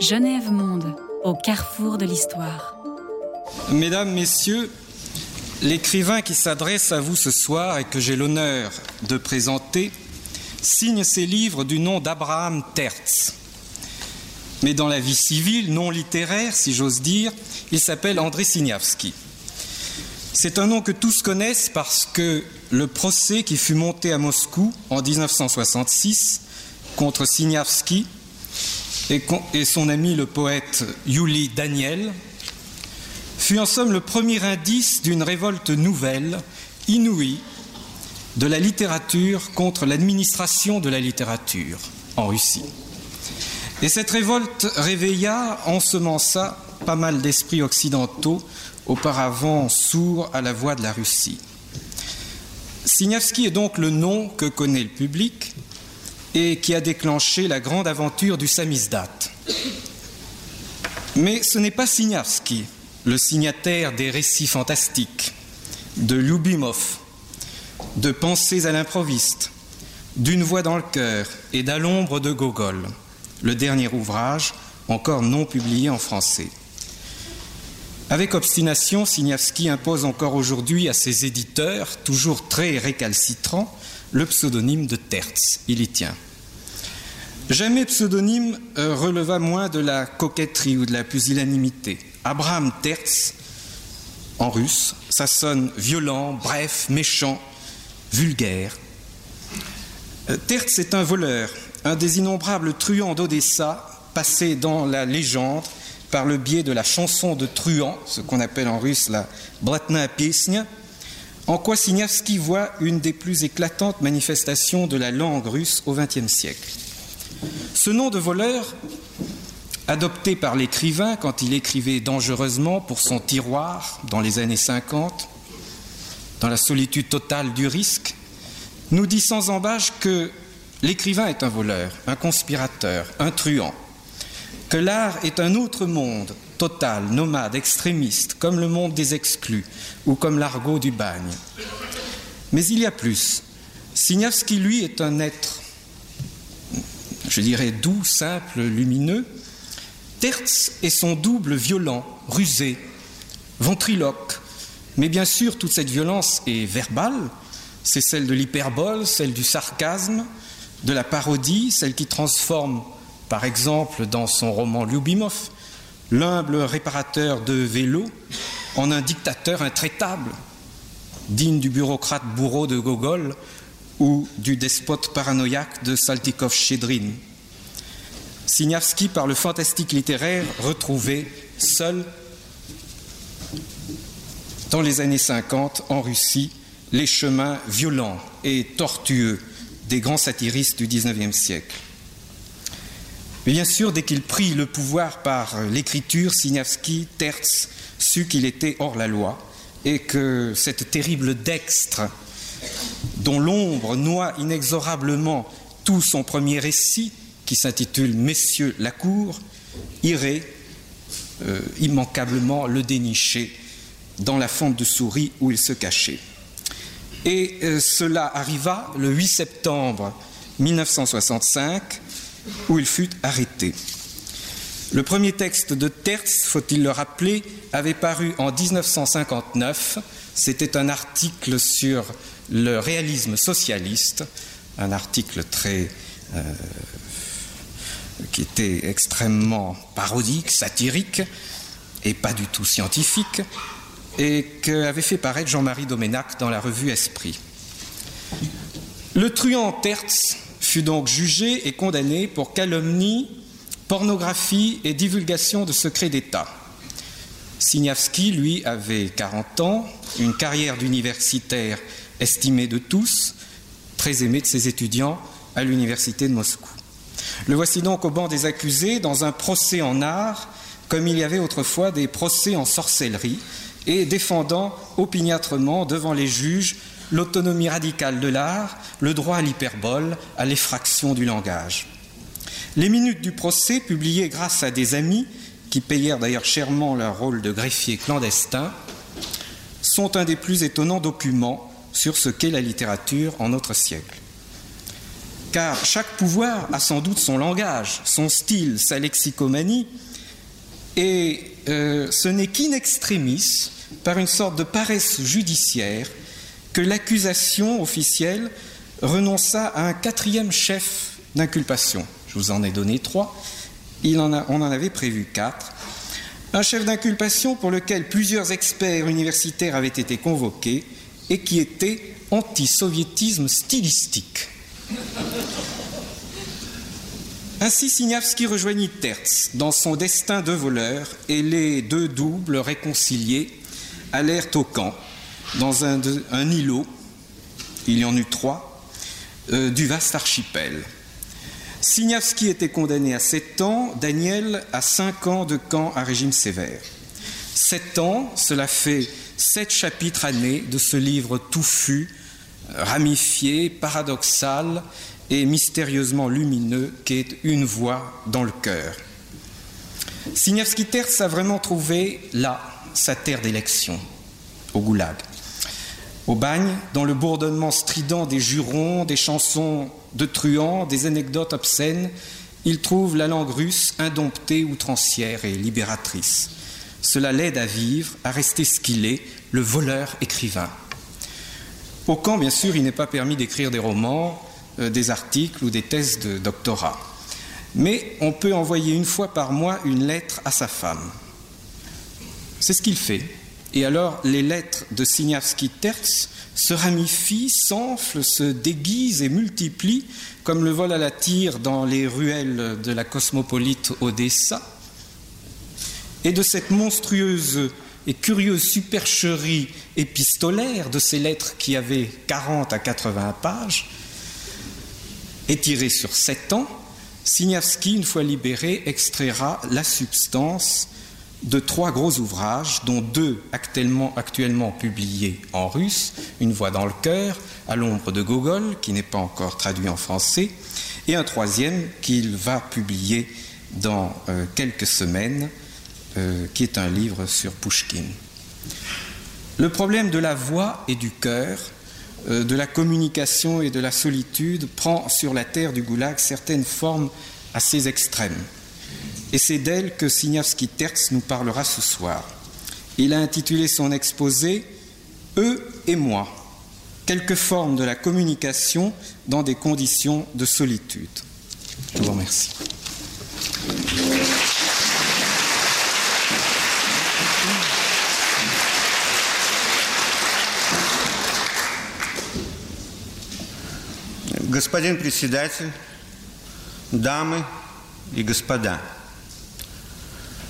Genève Monde, au carrefour de l'histoire. Mesdames, Messieurs, l'écrivain qui s'adresse à vous ce soir et que j'ai l'honneur de présenter signe ses livres du nom d'Abraham Tertz. Mais dans la vie civile, non littéraire, si j'ose dire, il s'appelle André Signavski. C'est un nom que tous connaissent parce que le procès qui fut monté à Moscou en 1966 contre Signavski et, son ami le poète Yuli Daniel, fut en somme le premier indice d'une révolte nouvelle, inouïe, de la littérature contre l'administration de la littérature en Russie. Et cette révolte réveilla, ensemença pas mal d'esprits occidentaux auparavant sourds à la voix de la Russie. Signavski est donc le nom que connaît le public, et qui a déclenché la grande aventure du samizdat. Mais ce n'est pas Signavski, le signataire des récits fantastiques, de Lubimov, de Pensées à l'improviste, d'une voix dans le cœur et d'à l'ombre de Gogol, le dernier ouvrage encore non publié en français. Avec obstination, Signavski impose encore aujourd'hui à ses éditeurs, toujours très récalcitrants, le pseudonyme de Tertz. Il y tient. Jamais pseudonyme euh, releva moins de la coquetterie ou de la pusillanimité. Abraham Tertz, en russe, ça sonne violent, bref, méchant, vulgaire. Euh, Tertz est un voleur, un des innombrables truands d'Odessa, passé dans la légende par le biais de la chanson de truand, ce qu'on appelle en russe la bratna piesnia, en quoi Signavski voit une des plus éclatantes manifestations de la langue russe au XXe siècle? Ce nom de voleur, adopté par l'écrivain quand il écrivait dangereusement pour son tiroir dans les années 50, dans la solitude totale du risque, nous dit sans embâche que l'écrivain est un voleur, un conspirateur, un truand, que l'art est un autre monde, total, nomade, extrémiste, comme le monde des exclus ou comme l'argot du bagne. Mais il y a plus. Signavski, lui, est un être, je dirais, doux, simple, lumineux. Tertz est son double violent, rusé, ventriloque. Mais bien sûr, toute cette violence est verbale. C'est celle de l'hyperbole, celle du sarcasme, de la parodie, celle qui transforme, par exemple, dans son roman Lyubimov, l'humble réparateur de vélos en un dictateur intraitable, digne du bureaucrate bourreau de Gogol ou du despote paranoïaque de Saltikov-Chedrin. Signavski, par le fantastique littéraire, retrouvé seul dans les années 50 en Russie les chemins violents et tortueux des grands satiristes du XIXe siècle. Mais bien sûr, dès qu'il prit le pouvoir par l'écriture, Signavski, Tertz, sut qu'il était hors la loi et que cette terrible dextre, dont l'ombre noie inexorablement tout son premier récit, qui s'intitule Messieurs la cour, irait euh, immanquablement le dénicher dans la fente de souris où il se cachait. Et euh, cela arriva le 8 septembre 1965 où il fut arrêté. Le premier texte de Tertz, faut-il le rappeler, avait paru en 1959. C'était un article sur le réalisme socialiste, un article très euh, qui était extrêmement parodique, satirique et pas du tout scientifique, et qu'avait fait paraître Jean-Marie Doménac dans la revue Esprit. Le truand Tertz fut donc jugé et condamné pour calomnie, pornographie et divulgation de secrets d'État. Signavski, lui, avait 40 ans, une carrière d'universitaire estimée de tous, très aimée de ses étudiants à l'université de Moscou. Le voici donc au banc des accusés dans un procès en art, comme il y avait autrefois des procès en sorcellerie, et défendant opiniâtrement devant les juges l'autonomie radicale de l'art, le droit à l'hyperbole, à l'effraction du langage. Les minutes du procès, publiées grâce à des amis, qui payèrent d'ailleurs chèrement leur rôle de greffier clandestin, sont un des plus étonnants documents sur ce qu'est la littérature en notre siècle. car chaque pouvoir a sans doute son langage, son style, sa lexicomanie, et euh, ce n'est qu'in extremis, par une sorte de paresse judiciaire, que l'accusation officielle renonça à un quatrième chef d'inculpation. Je vous en ai donné trois, on en avait prévu quatre. Un chef d'inculpation pour lequel plusieurs experts universitaires avaient été convoqués et qui était anti-soviétisme stylistique. Ainsi, Signavski rejoignit Tertz dans son destin de voleur et les deux doubles réconciliés allèrent au camp, dans un, îlot, il y en eut trois, euh, du vaste archipel. Signavski était condamné à sept ans, Daniel à cinq ans de camp à régime sévère. Sept ans, cela fait sept chapitres années de ce livre touffu, ramifié, paradoxal et mystérieusement lumineux qu'est Une voix dans le cœur. Signavski Terz a vraiment trouvé là sa terre d'élection, au Goulag. Au bagne, dans le bourdonnement strident des jurons, des chansons de truands, des anecdotes obscènes, il trouve la langue russe indomptée, outrancière et libératrice. Cela l'aide à vivre, à rester ce qu'il est, le voleur écrivain. Au camp, bien sûr, il n'est pas permis d'écrire des romans, euh, des articles ou des thèses de doctorat. Mais on peut envoyer une fois par mois une lettre à sa femme. C'est ce qu'il fait. Et alors, les lettres de Signavski Terz se ramifient, s'enflent, se déguisent et multiplient, comme le vol à la tire dans les ruelles de la cosmopolite Odessa. Et de cette monstrueuse et curieuse supercherie épistolaire de ces lettres qui avaient 40 à 80 pages, étirées sur sept ans, Signavski, une fois libéré, extraira la substance de trois gros ouvrages, dont deux actuellement, publiés en russe, Une voix dans le cœur, à l'ombre de Gogol, qui n'est pas encore traduit en français, et un troisième qu'il va publier dans euh, quelques semaines, euh, qui est un livre sur Pushkin. Le problème de la voix et du cœur, euh, de la communication et de la solitude prend sur la terre du goulag certaines formes assez extrêmes Et c'est d'elle que Signavski Terz nous parlera ce soir. Il a intitulé son exposé Eux et moi, quelques formes de la communication dans des conditions de solitude. Je vous remercie. Господин председатель, дамы и господа,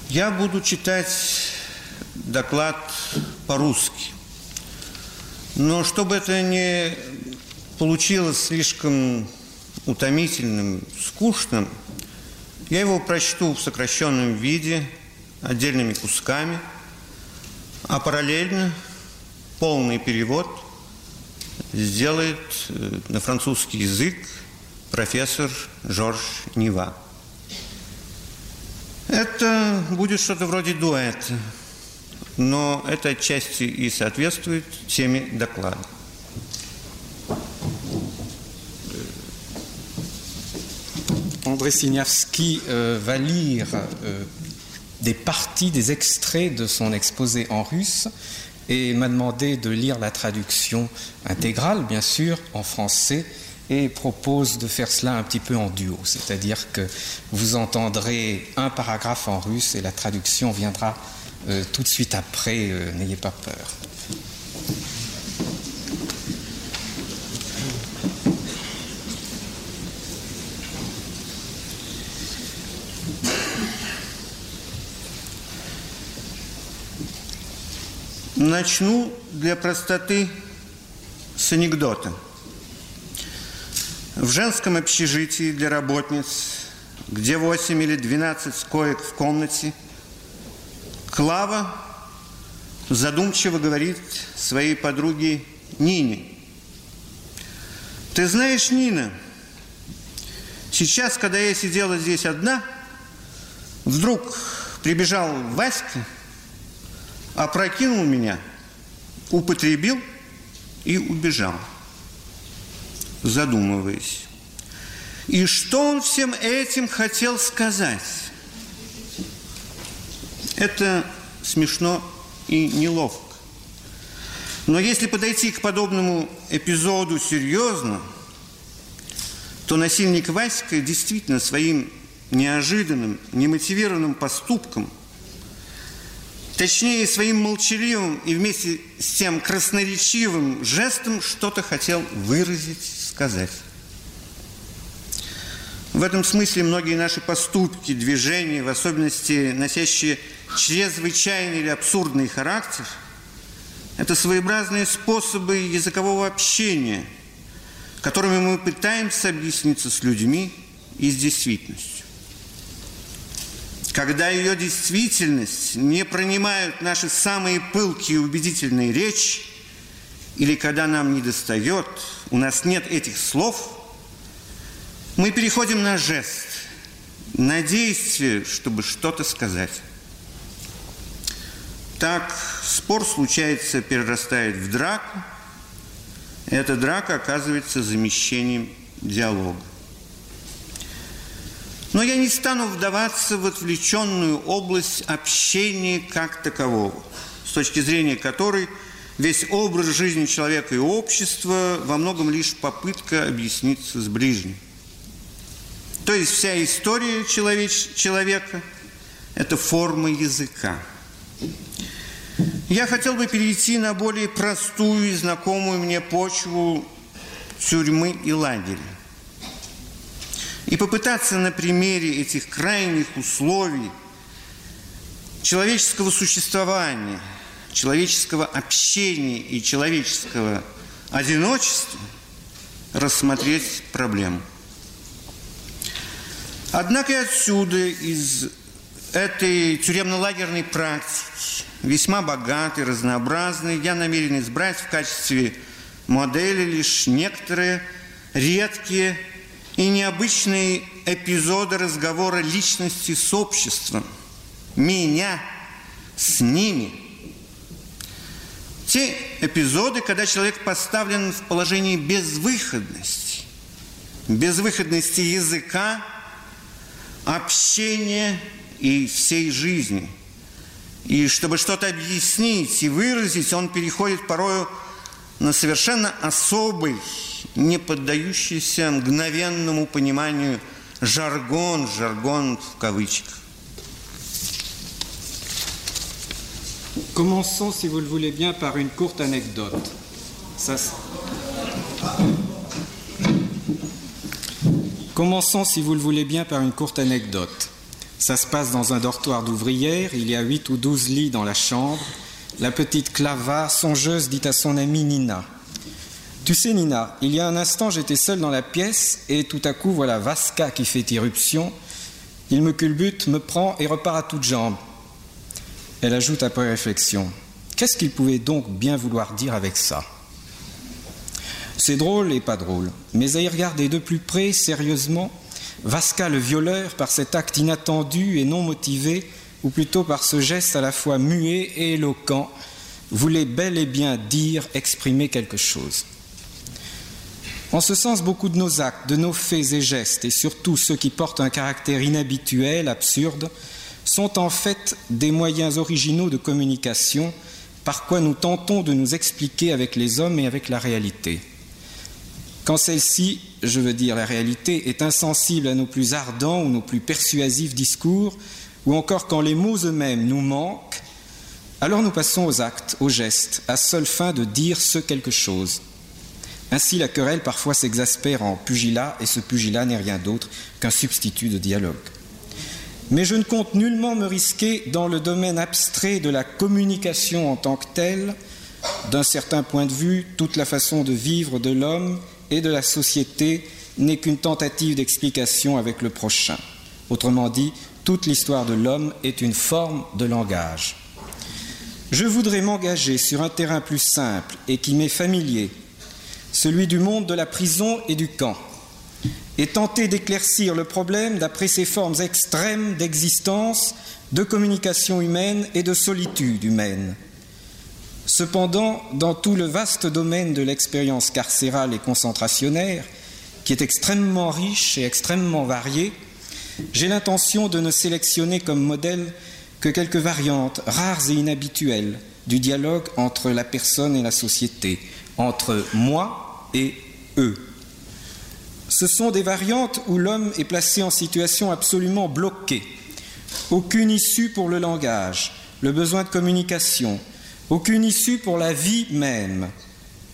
я буду читать доклад по-русски. Но чтобы это не получилось слишком утомительным, скучным, я его прочту в сокращенном виде, отдельными кусками, а параллельно полный перевод сделает э, на французский язык профессор Жорж Нива. Это будет что-то вроде дуэта, но это отчасти и соответствует теме доклада. André Signavski euh, va lire euh, des parties, des extraits de son exposé en russe et m'a demandé de lire la traduction intégrale, bien sûr, en français, et propose de faire cela un petit peu en duo, c'est-à-dire que vous entendrez un paragraphe en russe et la traduction viendra euh, tout de suite après, euh, n'ayez pas peur. Начну для простоты с анекдота. В женском общежитии для работниц, где 8 или 12 коек в комнате, Клава задумчиво говорит своей подруге Нине. Ты знаешь, Нина, сейчас, когда я сидела здесь одна, вдруг прибежал Васька, опрокинул меня, употребил и убежал, задумываясь. И что он всем этим хотел сказать? Это смешно и неловко. Но если подойти к подобному эпизоду серьезно, то насильник Васька действительно своим неожиданным, немотивированным поступком, точнее своим молчаливым и вместе с тем красноречивым жестом что-то хотел выразить, сказать. В этом смысле многие наши поступки, движения, в особенности носящие чрезвычайный или абсурдный характер, это своеобразные способы языкового общения, которыми мы пытаемся объясниться с людьми и с действительностью. Когда ее действительность не принимают наши самые пылкие и убедительные речи, или когда нам не достает, у нас нет этих слов, мы переходим на жест, на действие, чтобы что-то сказать. Так спор случается, перерастает в драку. Эта драка оказывается замещением диалога. Но я не стану вдаваться в отвлеченную область общения как такового, с точки зрения которой весь образ жизни человека и общества во многом лишь попытка объясниться с ближним. То есть вся история человеч человека – это форма языка – я хотел бы перейти на более простую и знакомую мне почву тюрьмы и лагеря. И попытаться на примере этих крайних условий человеческого существования, человеческого общения и человеческого одиночества рассмотреть проблему. Однако и отсюда, из этой тюремно-лагерной практики, весьма богатый, разнообразный. Я намерен избрать в качестве модели лишь некоторые редкие и необычные эпизоды разговора личности с обществом, меня с ними. Те эпизоды, когда человек поставлен в положении безвыходности, безвыходности языка, общения и всей жизни – и чтобы что-то объяснить и выразить, он переходит порою на совершенно особый, не поддающийся мгновенному пониманию жаргон, жаргон в кавычках. Commençons, si vous le voulez bien, par une courte anecdote. Ça... Commençons, si vous le voulez bien, par une courte anecdote. Ça se passe dans un dortoir d'ouvrière, il y a huit ou douze lits dans la chambre. La petite Clava, songeuse, dit à son amie Nina Tu sais, Nina, il y a un instant, j'étais seule dans la pièce et tout à coup, voilà Vasca qui fait irruption. Il me culbute, me prend et repart à toutes jambes. Elle ajoute après réflexion. Qu'est-ce qu'il pouvait donc bien vouloir dire avec ça? C'est drôle et pas drôle, mais à y regarder de plus près, sérieusement, Vasca le violeur, par cet acte inattendu et non motivé, ou plutôt par ce geste à la fois muet et éloquent, voulait bel et bien dire, exprimer quelque chose. En ce sens, beaucoup de nos actes, de nos faits et gestes, et surtout ceux qui portent un caractère inhabituel, absurde, sont en fait des moyens originaux de communication par quoi nous tentons de nous expliquer avec les hommes et avec la réalité. Quand celle-ci je veux dire la réalité, est insensible à nos plus ardents ou nos plus persuasifs discours, ou encore quand les mots eux-mêmes nous manquent, alors nous passons aux actes, aux gestes, à seule fin de dire ce quelque chose. Ainsi la querelle parfois s'exaspère en pugilat, et ce pugilat n'est rien d'autre qu'un substitut de dialogue. Mais je ne compte nullement me risquer dans le domaine abstrait de la communication en tant que telle, d'un certain point de vue, toute la façon de vivre de l'homme et de la société n'est qu'une tentative d'explication avec le prochain. Autrement dit, toute l'histoire de l'homme est une forme de langage. Je voudrais m'engager sur un terrain plus simple et qui m'est familier, celui du monde de la prison et du camp, et tenter d'éclaircir le problème d'après ces formes extrêmes d'existence, de communication humaine et de solitude humaine. Cependant, dans tout le vaste domaine de l'expérience carcérale et concentrationnaire, qui est extrêmement riche et extrêmement varié, j'ai l'intention de ne sélectionner comme modèle que quelques variantes rares et inhabituelles du dialogue entre la personne et la société, entre moi et eux. Ce sont des variantes où l'homme est placé en situation absolument bloquée. Aucune issue pour le langage, le besoin de communication, aucune issue pour la vie même.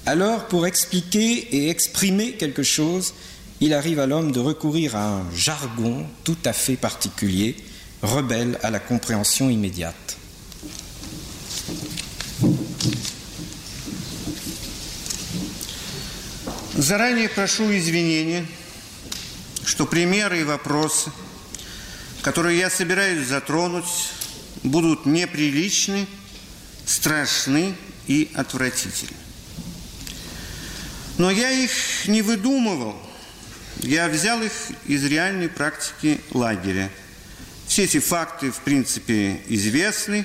Alors, pour expliquer et exprimer quelque chose, il arrive à l'homme de recourir à un jargon tout à fait particulier, rebelle à la compréhension immédiate. Заранее прошу извинения, что примеры и вопросы, которые я собираюсь затронуть, будут неприличны, страшны и отвратительны. Но я их не выдумывал, я взял их из реальной практики лагеря. Все эти факты, в принципе, известны,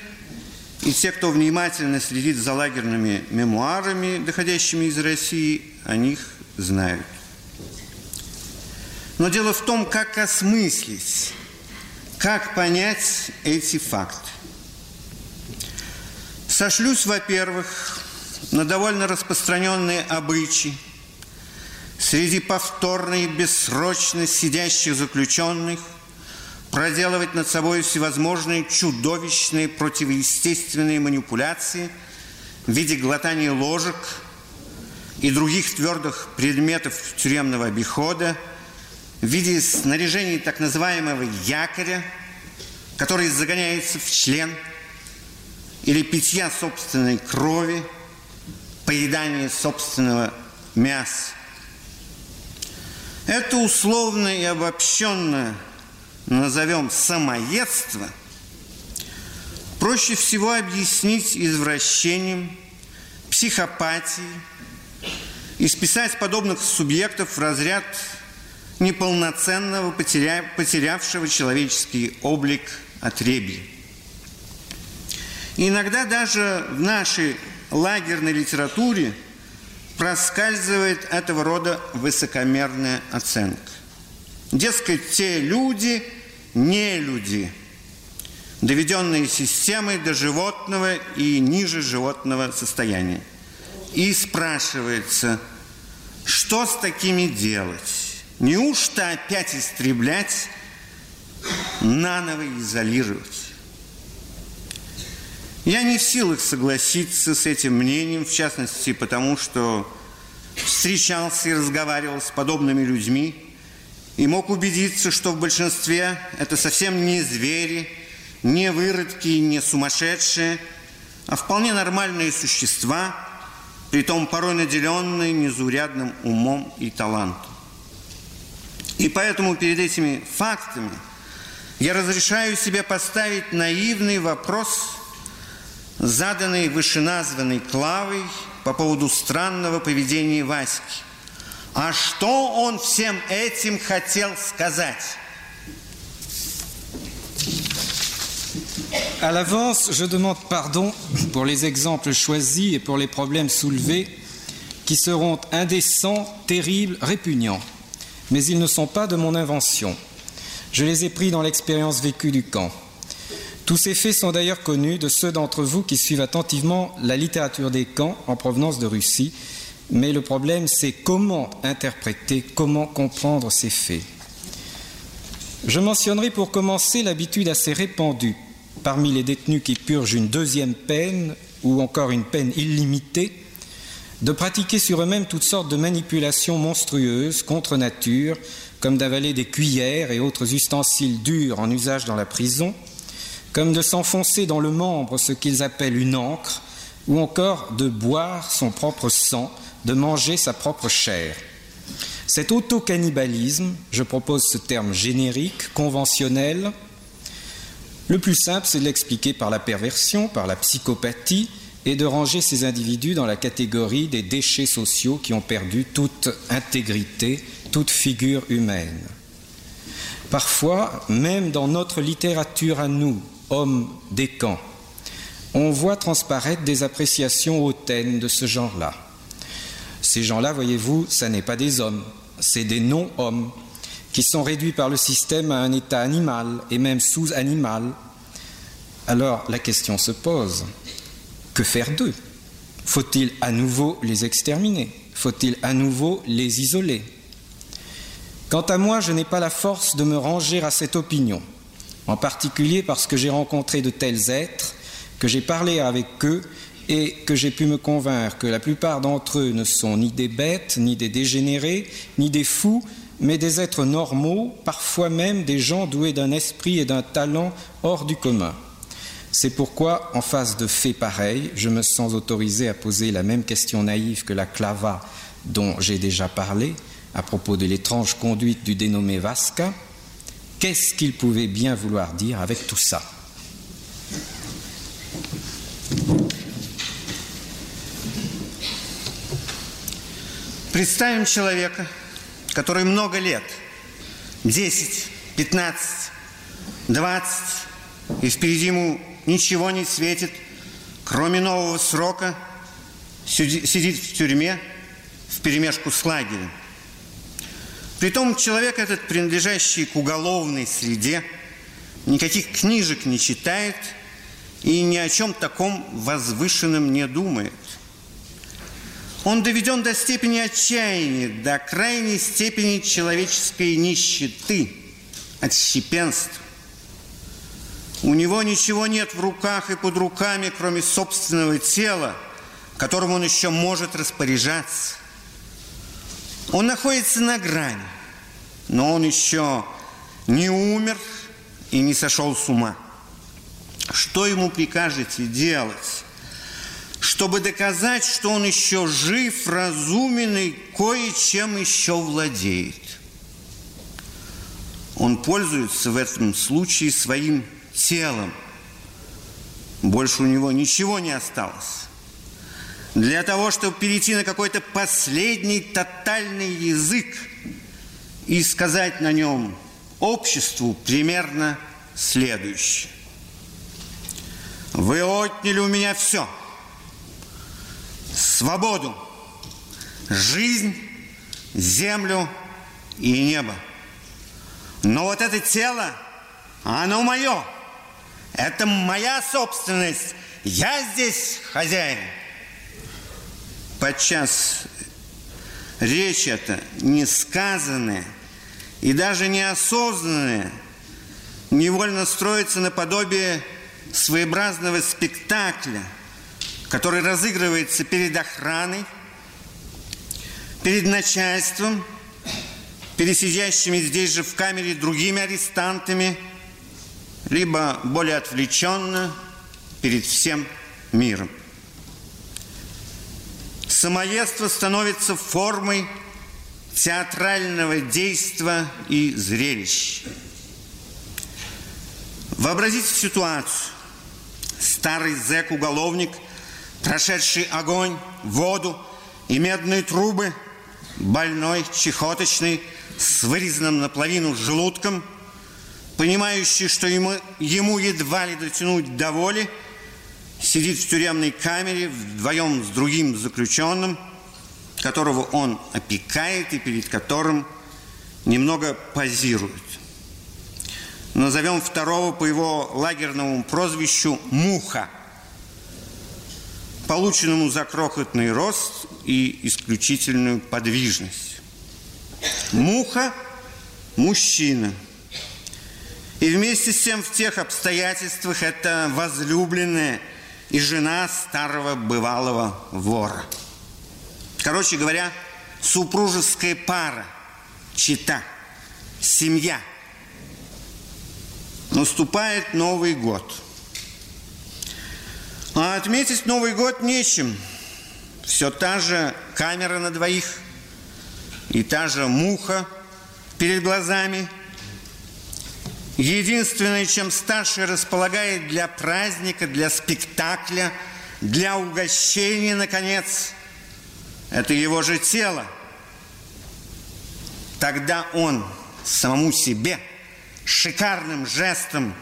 и те, кто внимательно следит за лагерными мемуарами, доходящими из России, о них знают. Но дело в том, как осмыслить, как понять эти факты. Сошлюсь, во-первых, на довольно распространенные обычаи среди повторно и бессрочно сидящих заключенных проделывать над собой всевозможные чудовищные противоестественные манипуляции в виде глотания ложек – и других твердых предметов тюремного обихода в виде снаряжений так называемого якоря, который загоняется в член, или питья собственной крови, поедания собственного мяса. Это условно и обобщенно назовем самоедство, проще всего объяснить извращением, психопатией, и списать подобных субъектов в разряд неполноценного, потеря... потерявшего человеческий облик отребья. Иногда даже в нашей лагерной литературе проскальзывает этого рода высокомерная оценка. Дескать, те люди не люди, доведенные системой до животного и ниже животного состояния – и спрашивается, что с такими делать? Неужто опять истреблять, наново изолировать? Я не в силах согласиться с этим мнением, в частности, потому что встречался и разговаривал с подобными людьми и мог убедиться, что в большинстве это совсем не звери, не выродки, не сумасшедшие, а вполне нормальные существа – притом порой наделенный незаурядным умом и талантом. И поэтому перед этими фактами я разрешаю себе поставить наивный вопрос, заданный вышеназванной Клавой по поводу странного поведения Васьки. А что он всем этим хотел сказать? À l'avance, je demande pardon pour les exemples choisis et pour les problèmes soulevés qui seront indécents, terribles, répugnants. Mais ils ne sont pas de mon invention. Je les ai pris dans l'expérience vécue du camp. Tous ces faits sont d'ailleurs connus de ceux d'entre vous qui suivent attentivement la littérature des camps en provenance de Russie. Mais le problème, c'est comment interpréter, comment comprendre ces faits. Je mentionnerai pour commencer l'habitude assez répandue parmi les détenus qui purgent une deuxième peine ou encore une peine illimitée, de pratiquer sur eux-mêmes toutes sortes de manipulations monstrueuses contre nature, comme d'avaler des cuillères et autres ustensiles durs en usage dans la prison, comme de s'enfoncer dans le membre ce qu'ils appellent une encre, ou encore de boire son propre sang, de manger sa propre chair. Cet auto-cannibalisme, je propose ce terme générique, conventionnel, le plus simple, c'est de l'expliquer par la perversion, par la psychopathie, et de ranger ces individus dans la catégorie des déchets sociaux qui ont perdu toute intégrité, toute figure humaine. Parfois, même dans notre littérature à nous, hommes des camps, on voit transparaître des appréciations hautaines de ce genre-là. Ces gens-là, voyez-vous, ça n'est pas des hommes, c'est des non-hommes qui sont réduits par le système à un état animal et même sous-animal. Alors la question se pose, que faire d'eux? Faut-il à nouveau les exterminer? Faut-il à nouveau les isoler? Quant à moi, je n'ai pas la force de me ranger à cette opinion, en particulier parce que j'ai rencontré de tels êtres, que j'ai parlé avec eux et que j'ai pu me convaincre que la plupart d'entre eux ne sont ni des bêtes, ni des dégénérés, ni des fous, mais des êtres normaux, parfois même des gens doués d'un esprit et d'un talent hors du commun. C'est pourquoi, en face de faits pareils, je me sens autorisé à poser la même question naïve que la clava dont j'ai déjà parlé à propos de l'étrange conduite du dénommé Vasca. Qu'est-ce qu'il pouvait bien vouloir dire avec tout ça Представим человека, который много лет, 10, 15, 20, и впереди ему ничего не светит, кроме нового срока, сидит в тюрьме в перемешку с лагерем. Притом человек этот, принадлежащий к уголовной среде, никаких книжек не читает и ни о чем таком возвышенном не думает – он доведен до степени отчаяния, до крайней степени человеческой нищеты, отщепенства. У него ничего нет в руках и под руками, кроме собственного тела, которым он еще может распоряжаться. Он находится на грани, но он еще не умер и не сошел с ума. Что ему прикажете делать? Чтобы доказать, что он еще жив, разумен и кое-чем еще владеет. Он пользуется в этом случае своим телом. Больше у него ничего не осталось. Для того, чтобы перейти на какой-то последний тотальный язык и сказать на нем обществу примерно следующее. Вы отняли у меня все – свободу, жизнь, землю и небо. Но вот это тело, оно мое. Это моя собственность. Я здесь хозяин. Подчас речь эта несказанная и даже неосознанная невольно строится наподобие своеобразного спектакля – который разыгрывается перед охраной, перед начальством, перед сидящими здесь же в камере другими арестантами, либо более отвлеченно перед всем миром. Самоедство становится формой театрального действа и зрелища. Вообразите ситуацию. Старый зэк-уголовник – прошедший огонь, воду и медные трубы, больной, чехоточный, с вырезанным наполовину желудком, понимающий, что ему, ему едва ли дотянуть до воли, сидит в тюремной камере вдвоем с другим заключенным, которого он опекает и перед которым немного позирует. Назовем второго по его лагерному прозвищу «Муха» полученному за крохотный рост и исключительную подвижность. Муха – мужчина. И вместе с тем в тех обстоятельствах это возлюбленная и жена старого бывалого вора. Короче говоря, супружеская пара, чита, семья. Наступает Новый год – а отметить Новый год нечем. Все та же камера на двоих и та же муха перед глазами. Единственное, чем старший располагает для праздника, для спектакля, для угощения, наконец, это его же тело. Тогда он самому себе шикарным жестом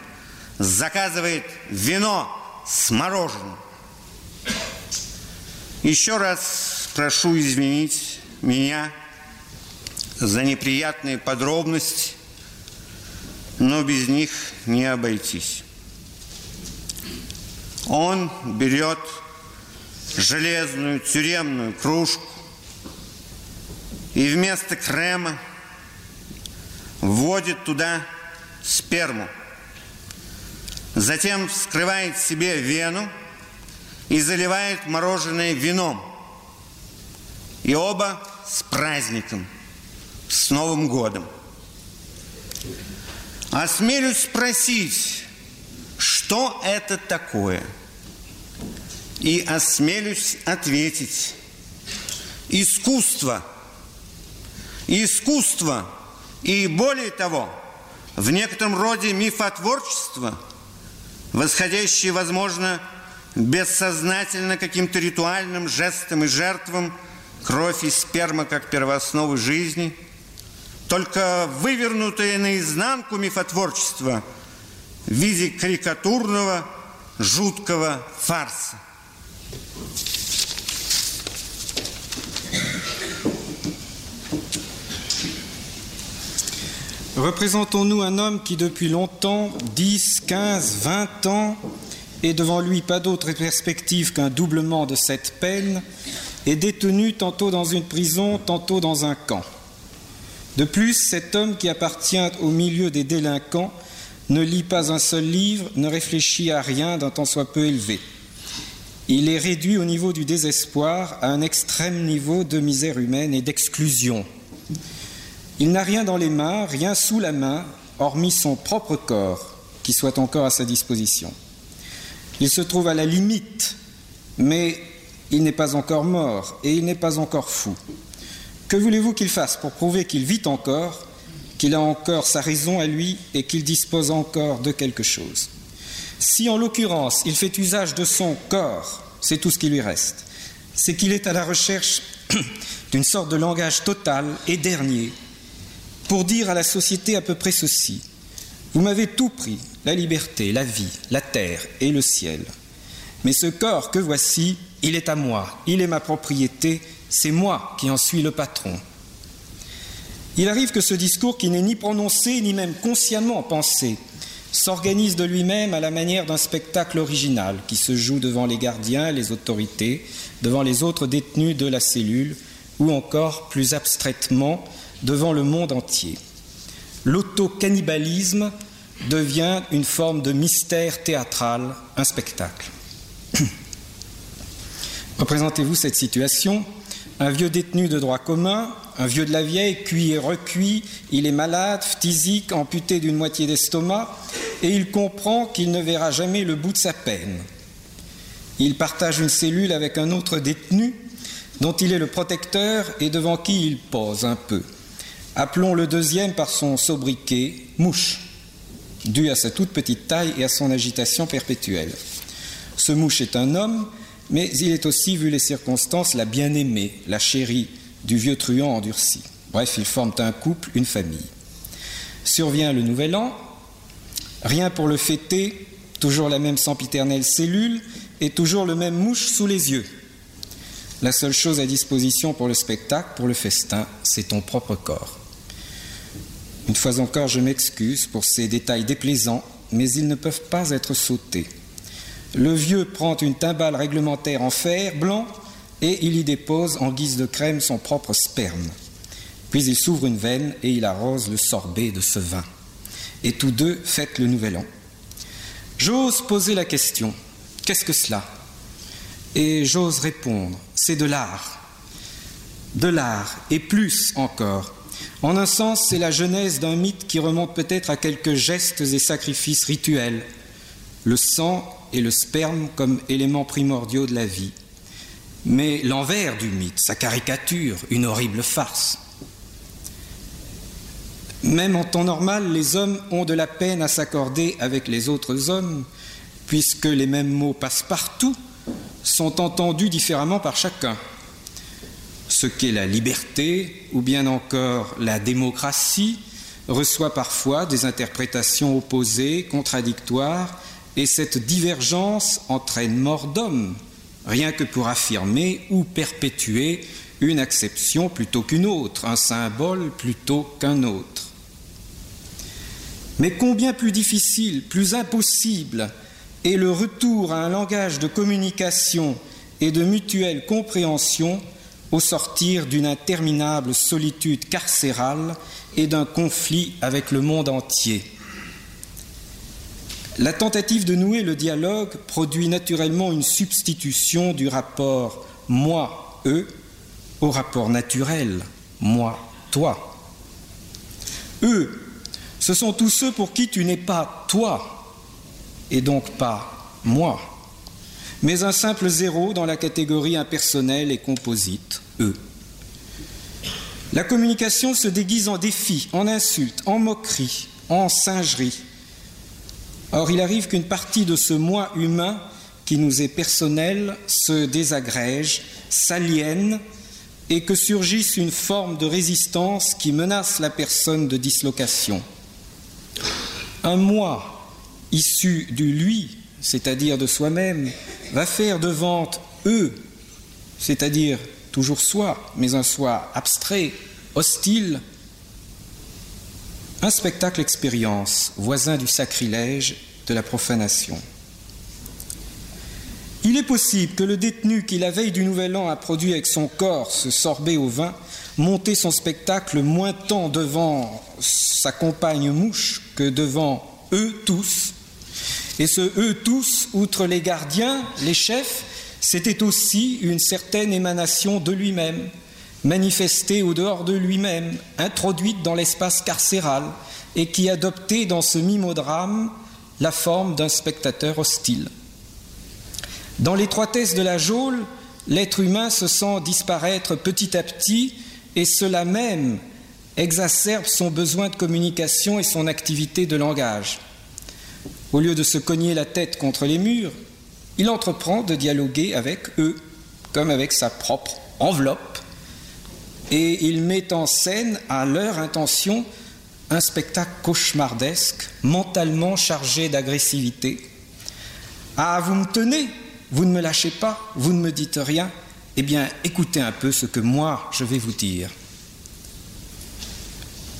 заказывает вино, с мороженым. Еще раз прошу извинить меня за неприятные подробности, но без них не обойтись. Он берет железную тюремную кружку и вместо крема вводит туда сперму. Затем вскрывает себе вену и заливает мороженое вином. И оба с праздником, с Новым годом. Осмелюсь спросить, что это такое? И осмелюсь ответить. Искусство. Искусство. И более того, в некотором роде мифотворчество, восходящее, возможно, бессознательно каким-то ритуальным жестом и жертвам, кровь и сперма как первоосновы жизни, только вывернутое наизнанку мифотворчество в виде карикатурного, жуткого фарса. Représentons-nous un homme qui depuis longtemps, 10, 15, 20 ans, et devant lui pas d'autre perspective qu'un doublement de cette peine, est détenu tantôt dans une prison, tantôt dans un camp. De plus, cet homme qui appartient au milieu des délinquants ne lit pas un seul livre, ne réfléchit à rien d'un temps soit peu élevé. Il est réduit au niveau du désespoir, à un extrême niveau de misère humaine et d'exclusion. Il n'a rien dans les mains, rien sous la main, hormis son propre corps, qui soit encore à sa disposition. Il se trouve à la limite, mais il n'est pas encore mort et il n'est pas encore fou. Que voulez-vous qu'il fasse pour prouver qu'il vit encore, qu'il a encore sa raison à lui et qu'il dispose encore de quelque chose? Si en l'occurrence il fait usage de son corps, c'est tout ce qui lui reste, c'est qu'il est à la recherche d'une sorte de langage total et dernier pour dire à la société à peu près ceci. Vous m'avez tout pris, la liberté, la vie, la terre et le ciel. Mais ce corps que voici, il est à moi, il est ma propriété, c'est moi qui en suis le patron. Il arrive que ce discours, qui n'est ni prononcé ni même consciemment pensé, s'organise de lui-même à la manière d'un spectacle original qui se joue devant les gardiens, les autorités, devant les autres détenus de la cellule, ou encore, plus abstraitement, devant le monde entier. L'auto-cannibalisme devient une forme de mystère théâtral, un spectacle. Représentez-vous cette situation un vieux détenu de droit commun, un vieux de la vieille, cuit et recuit, il est malade, phtisique, amputé d'une moitié d'estomac, et il comprend qu'il ne verra jamais le bout de sa peine. Il partage une cellule avec un autre détenu, dont il est le protecteur et devant qui il pose un peu. Appelons le deuxième par son sobriquet, mouche, dû à sa toute petite taille et à son agitation perpétuelle. Ce mouche est un homme, mais il est aussi, vu les circonstances, la bien-aimée, la chérie du vieux truand endurci. Bref, ils forment un couple, une famille. Survient le nouvel an, rien pour le fêter, toujours la même sempiternelle cellule et toujours le même mouche sous les yeux. La seule chose à disposition pour le spectacle, pour le festin, c'est ton propre corps. Une fois encore, je m'excuse pour ces détails déplaisants, mais ils ne peuvent pas être sautés. Le vieux prend une timbale réglementaire en fer blanc et il y dépose en guise de crème son propre sperme. Puis il s'ouvre une veine et il arrose le sorbet de ce vin. Et tous deux fêtent le nouvel an. J'ose poser la question qu'est-ce que cela? Et j'ose répondre c'est de l'art. De l'art, et plus encore. En un sens, c'est la genèse d'un mythe qui remonte peut-être à quelques gestes et sacrifices rituels. Le sang et le sperme comme éléments primordiaux de la vie. Mais l'envers du mythe, sa caricature, une horrible farce. Même en temps normal, les hommes ont de la peine à s'accorder avec les autres hommes, puisque les mêmes mots passent partout, sont entendus différemment par chacun. Ce qu'est la liberté, ou bien encore la démocratie, reçoit parfois des interprétations opposées, contradictoires, et cette divergence entraîne mort d'homme, rien que pour affirmer ou perpétuer une acception plutôt qu'une autre, un symbole plutôt qu'un autre. Mais combien plus difficile, plus impossible est le retour à un langage de communication et de mutuelle compréhension au sortir d'une interminable solitude carcérale et d'un conflit avec le monde entier. La tentative de nouer le dialogue produit naturellement une substitution du rapport moi-eux au rapport naturel moi-toi. Eux, ce sont tous ceux pour qui tu n'es pas toi et donc pas moi, mais un simple zéro dans la catégorie impersonnelle et composite, eux. La communication se déguise en défi, en insulte, en moquerie, en singerie Or, il arrive qu'une partie de ce moi humain qui nous est personnel se désagrège, s'aliène et que surgisse une forme de résistance qui menace la personne de dislocation. Un moi issu du lui, c'est-à-dire de soi-même, va faire devant eux, c'est-à-dire toujours soi, mais un soi abstrait, hostile, un spectacle expérience, voisin du sacrilège, de la profanation. Il est possible que le détenu qui, la veille du Nouvel An, a produit avec son corps ce sorbet au vin, monté son spectacle moins tant devant sa compagne mouche que devant eux tous. Et ce eux tous, outre les gardiens, les chefs, c'était aussi une certaine émanation de lui-même, manifestée au dehors de lui-même, introduite dans l'espace carcéral, et qui adoptait dans ce mimodrame la forme d'un spectateur hostile. Dans l'étroitesse de la geôle, l'être humain se sent disparaître petit à petit et cela même exacerbe son besoin de communication et son activité de langage. Au lieu de se cogner la tête contre les murs, il entreprend de dialoguer avec eux, comme avec sa propre enveloppe, et il met en scène à leur intention un spectacle cauchemardesque, mentalement chargé d'agressivité. Ah, vous me tenez, vous ne me lâchez pas, vous ne me dites rien. Eh bien, écoutez un peu ce que moi je vais vous dire.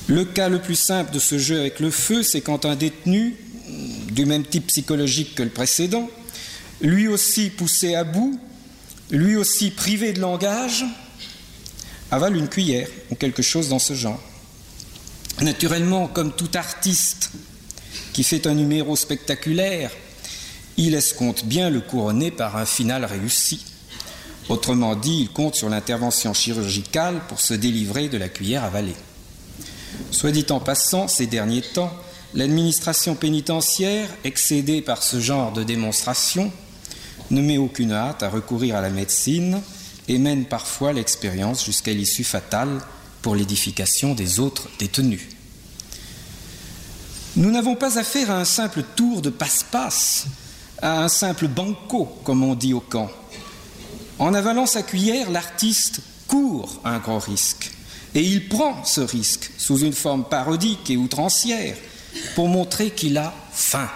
Le cas le plus simple de ce jeu avec le feu, c'est quand un détenu, du même type psychologique que le précédent, lui aussi poussé à bout, lui aussi privé de langage, avale une cuillère ou quelque chose dans ce genre. Naturellement, comme tout artiste qui fait un numéro spectaculaire, il escompte bien le couronner par un final réussi. Autrement dit, il compte sur l'intervention chirurgicale pour se délivrer de la cuillère avalée. Soit dit en passant, ces derniers temps, l'administration pénitentiaire, excédée par ce genre de démonstration, ne met aucune hâte à recourir à la médecine et mène parfois l'expérience jusqu'à l'issue fatale pour l'édification des autres détenus. Nous n'avons pas affaire à un simple tour de passe-passe, à un simple banco, comme on dit au camp. En avalant sa cuillère, l'artiste court un grand risque. Et il prend ce risque sous une forme parodique et outrancière pour montrer qu'il a faim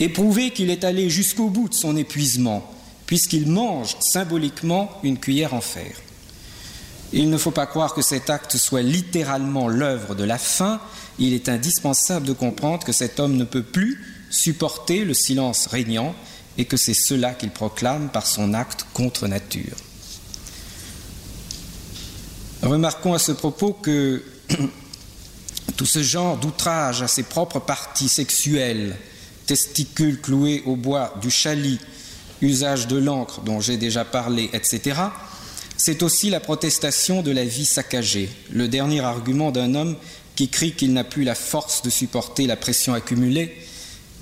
et prouver qu'il est allé jusqu'au bout de son épuisement, puisqu'il mange symboliquement une cuillère en fer. Il ne faut pas croire que cet acte soit littéralement l'œuvre de la faim. Il est indispensable de comprendre que cet homme ne peut plus supporter le silence régnant et que c'est cela qu'il proclame par son acte contre nature. Remarquons à ce propos que tout ce genre d'outrage à ses propres parties sexuelles, testicules cloués au bois du chalit, usage de l'encre dont j'ai déjà parlé, etc., c'est aussi la protestation de la vie saccagée, le dernier argument d'un homme qui crie qu'il n'a plus la force de supporter la pression accumulée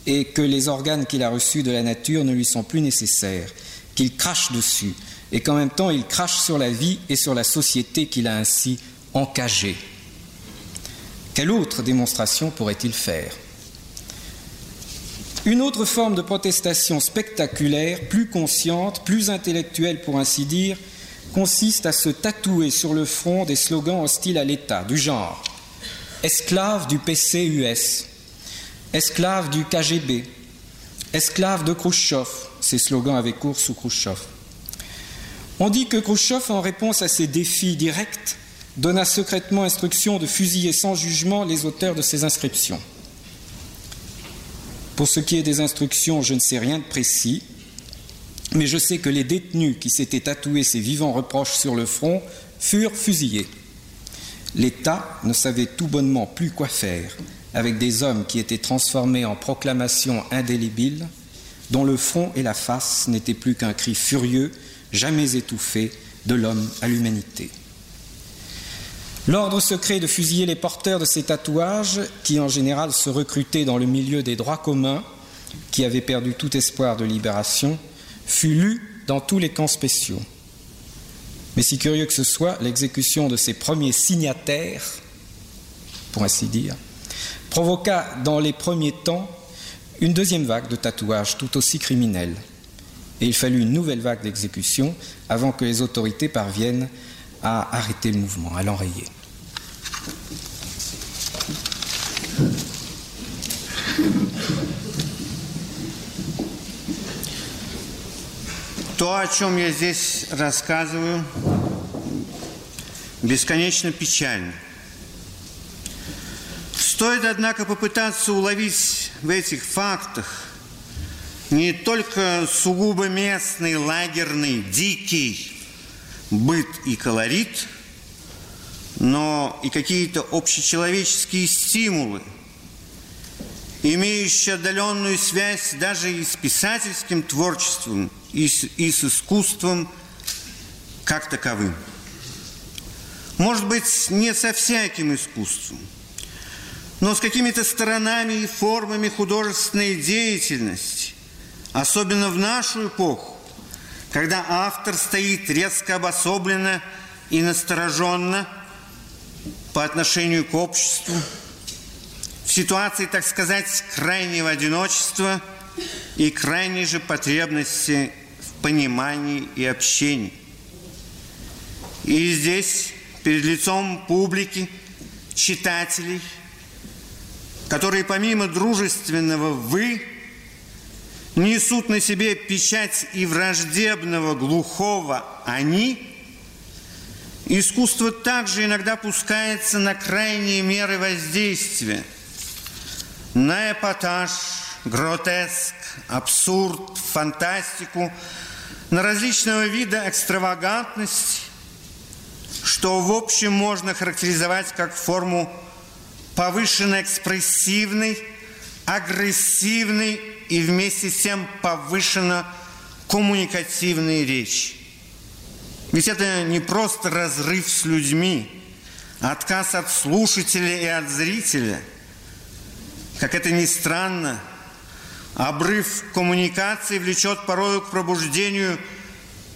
et que les organes qu'il a reçus de la nature ne lui sont plus nécessaires, qu'il crache dessus et qu'en même temps il crache sur la vie et sur la société qu'il a ainsi encagée. Quelle autre démonstration pourrait-il faire? Une autre forme de protestation spectaculaire, plus consciente, plus intellectuelle pour ainsi dire, consiste à se tatouer sur le front des slogans hostiles à l'État, du genre esclave du PCUS, esclave du KGB, esclave de Khrushchev, ces slogans avaient cours sous Khrushchev. On dit que Khrushchev, en réponse à ces défis directs, donna secrètement instruction de fusiller sans jugement les auteurs de ces inscriptions. Pour ce qui est des instructions, je ne sais rien de précis, mais je sais que les détenus qui s'étaient tatoués ces vivants reproches sur le front furent fusillés. L'État ne savait tout bonnement plus quoi faire avec des hommes qui étaient transformés en proclamations indélébiles, dont le front et la face n'étaient plus qu'un cri furieux, jamais étouffé, de l'homme à l'humanité. L'ordre secret de fusiller les porteurs de ces tatouages, qui en général se recrutaient dans le milieu des droits communs, qui avaient perdu tout espoir de libération, fut lu dans tous les camps spéciaux. Mais si curieux que ce soit, l'exécution de ces premiers signataires, pour ainsi dire, provoqua dans les premiers temps une deuxième vague de tatouages tout aussi criminels. Et il fallut une nouvelle vague d'exécution avant que les autorités parviennent à arrêter le mouvement, à l'enrayer. То, о чем я здесь рассказываю, бесконечно печально. Стоит, однако, попытаться уловить в этих фактах не только сугубо местный, лагерный, дикий быт и колорит, но и какие-то общечеловеческие стимулы, имеющие отдаленную связь даже и с писательским творчеством, и с, и с искусством как таковым. Может быть, не со всяким искусством, но с какими-то сторонами и формами художественной деятельности, особенно в нашу эпоху, когда автор стоит резко обособленно и настороженно по отношению к обществу, в ситуации, так сказать, крайнего одиночества и крайней же потребности в понимании и общении. И здесь, перед лицом публики, читателей, которые помимо дружественного «вы» несут на себе печать и враждебного глухого «они», искусство также иногда пускается на крайние меры воздействия, на эпатаж, гротеск, абсурд, фантастику, на различного вида экстравагантность, что в общем можно характеризовать как форму повышенно экспрессивной, агрессивной и вместе с тем повышенно коммуникативной речи. Ведь это не просто разрыв с людьми, а отказ от слушателя и от зрителя. Как это ни странно, обрыв коммуникации влечет порою к пробуждению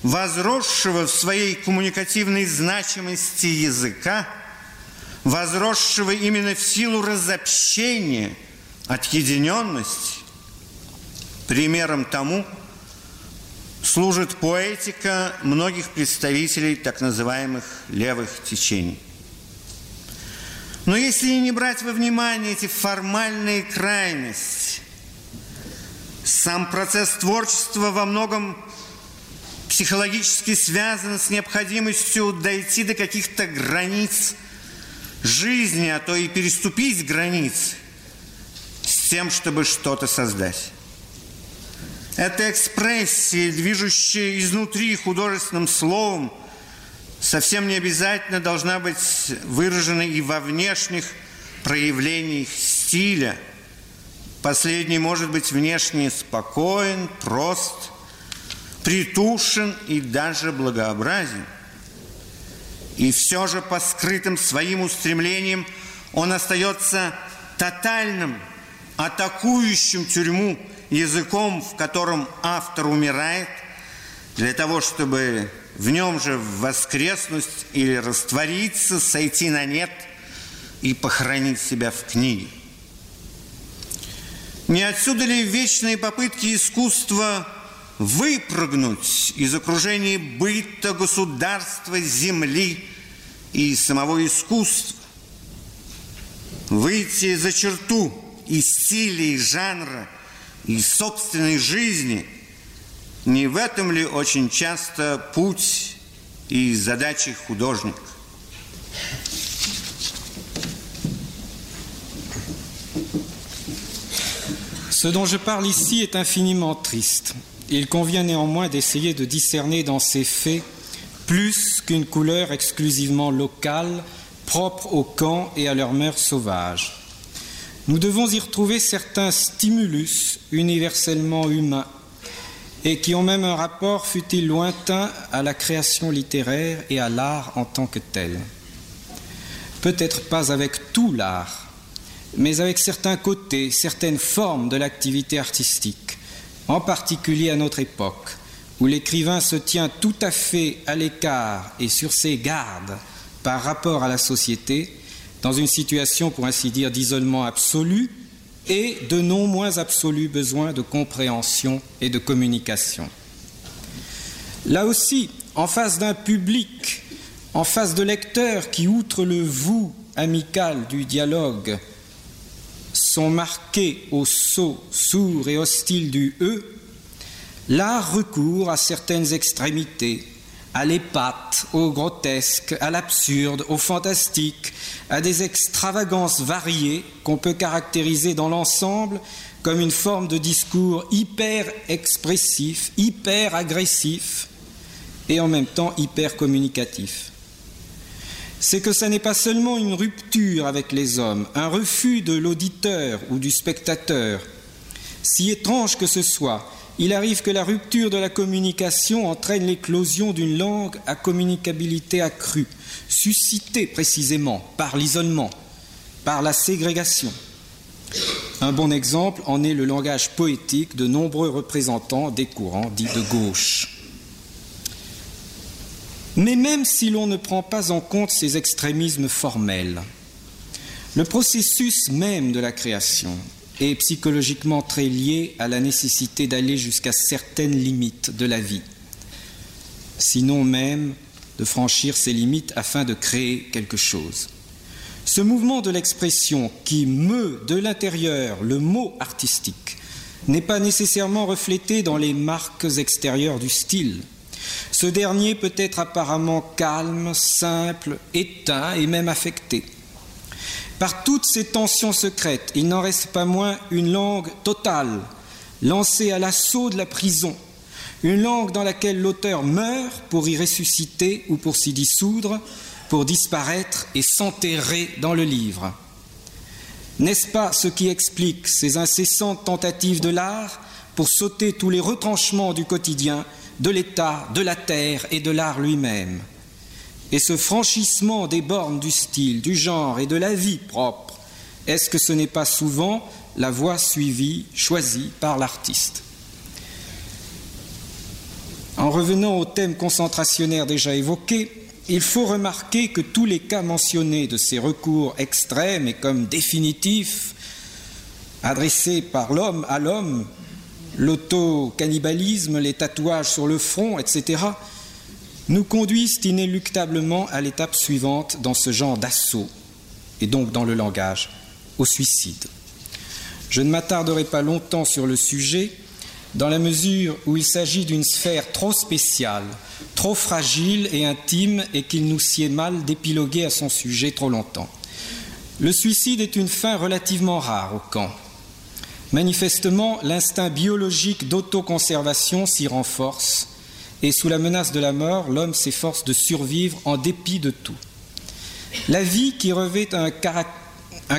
возросшего в своей коммуникативной значимости языка, возросшего именно в силу разобщения, отъединенности. Примером тому служит поэтика многих представителей так называемых левых течений. Но если не брать во внимание эти формальные крайности, сам процесс творчества во многом психологически связан с необходимостью дойти до каких-то границ жизни, а то и переступить границы с тем, чтобы что-то создать. Эта экспрессия, движущая изнутри художественным словом, совсем не обязательно должна быть выражена и во внешних проявлениях стиля. Последний может быть внешне спокоен, прост, притушен и даже благообразен. И все же по скрытым своим устремлениям он остается тотальным, атакующим тюрьму языком, в котором автор умирает, для того, чтобы в нем же воскреснуть или раствориться, сойти на нет и похоронить себя в книге. Не отсюда ли вечные попытки искусства выпрыгнуть из окружения быта, государства, земли и самого искусства, выйти за черту и стиля, и жанра – и собственной жизни Не в этом ли очень часто путь и задачи художника? Ce dont je parle ici est infiniment triste. Il convient néanmoins d'essayer de discerner dans ces faits plus qu'une couleur exclusivement locale, propre au camp et à leurs mœurs sauvages. Nous devons y retrouver certains stimulus universellement humains et qui ont même un rapport, fut-il lointain, à la création littéraire et à l'art en tant que tel. Peut-être pas avec tout l'art, mais avec certains côtés, certaines formes de l'activité artistique, en particulier à notre époque, où l'écrivain se tient tout à fait à l'écart et sur ses gardes par rapport à la société, dans une situation, pour ainsi dire, d'isolement absolu et de non moins absolu besoin de compréhension et de communication. Là aussi, en face d'un public, en face de lecteurs qui, outre le vous amical du dialogue, sont marqués au saut sourd et hostile du eux, l'art recourt à certaines extrémités, à l'épate, au grotesque, à l'absurde, au fantastique, à des extravagances variées qu'on peut caractériser dans l'ensemble comme une forme de discours hyper expressif, hyper agressif et en même temps hyper communicatif c'est que ça n'est pas seulement une rupture avec les hommes, un refus de l'auditeur ou du spectateur. Si étrange que ce soit, il arrive que la rupture de la communication entraîne l'éclosion d'une langue à communicabilité accrue, suscitée précisément par l'isolement, par la ségrégation. Un bon exemple en est le langage poétique de nombreux représentants des courants dits de gauche. Mais même si l'on ne prend pas en compte ces extrémismes formels, le processus même de la création est psychologiquement très lié à la nécessité d'aller jusqu'à certaines limites de la vie, sinon même de franchir ces limites afin de créer quelque chose. Ce mouvement de l'expression qui meut de l'intérieur le mot artistique n'est pas nécessairement reflété dans les marques extérieures du style, ce dernier peut être apparemment calme, simple, éteint et même affecté. Par toutes ces tensions secrètes, il n'en reste pas moins une langue totale, lancée à l'assaut de la prison, une langue dans laquelle l'auteur meurt pour y ressusciter ou pour s'y dissoudre, pour disparaître et s'enterrer dans le livre. N'est-ce pas ce qui explique ces incessantes tentatives de l'art pour sauter tous les retranchements du quotidien de l'État, de la terre et de l'art lui-même? Et ce franchissement des bornes du style, du genre et de la vie propre, est-ce que ce n'est pas souvent la voie suivie, choisie par l'artiste? En revenant au thème concentrationnaire déjà évoqué, il faut remarquer que tous les cas mentionnés de ces recours extrêmes et comme définitifs, adressés par l'homme à l'homme, l'auto-cannibalisme, les tatouages sur le front, etc., nous conduisent inéluctablement à l'étape suivante dans ce genre d'assaut, et donc dans le langage, au suicide. Je ne m'attarderai pas longtemps sur le sujet, dans la mesure où il s'agit d'une sphère trop spéciale, trop fragile et intime, et qu'il nous sied mal d'épiloguer à son sujet trop longtemps. Le suicide est une fin relativement rare au camp. Manifestement, l'instinct biologique d'autoconservation s'y renforce et sous la menace de la mort, l'homme s'efforce de survivre en dépit de tout. La vie qui revêt un,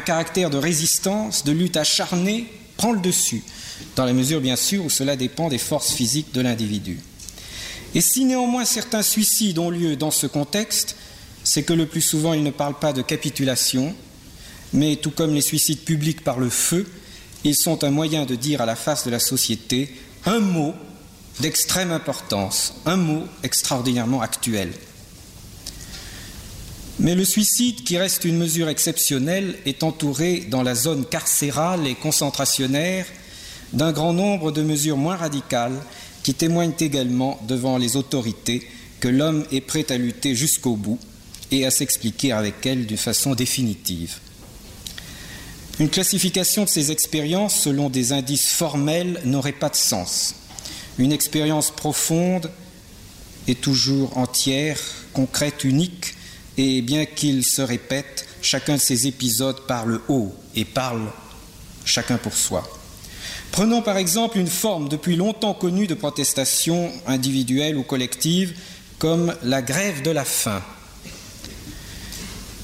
caractère de résistance, de lutte acharnée, prend le dessus, dans la mesure bien sûr où cela dépend des forces physiques de l'individu. Et si néanmoins certains suicides ont lieu dans ce contexte, c'est que le plus souvent ils ne parlent pas de capitulation, mais tout comme les suicides publics par le feu, ils sont un moyen de dire à la face de la société un mot d'extrême importance, un mot extraordinairement actuel. Mais le suicide, qui reste une mesure exceptionnelle, est entouré dans la zone carcérale et concentrationnaire d'un grand nombre de mesures moins radicales qui témoignent également devant les autorités que l'homme est prêt à lutter jusqu'au bout et à s'expliquer avec elles d'une façon définitive. Une classification de ces expériences selon des indices formels n'aurait pas de sens. Une expérience profonde et toujours entière, concrète, unique, et bien qu'il se répète, chacun de ces épisodes parle haut et parle chacun pour soi. Prenons par exemple une forme depuis longtemps connue de protestation individuelle ou collective, comme la grève de la faim.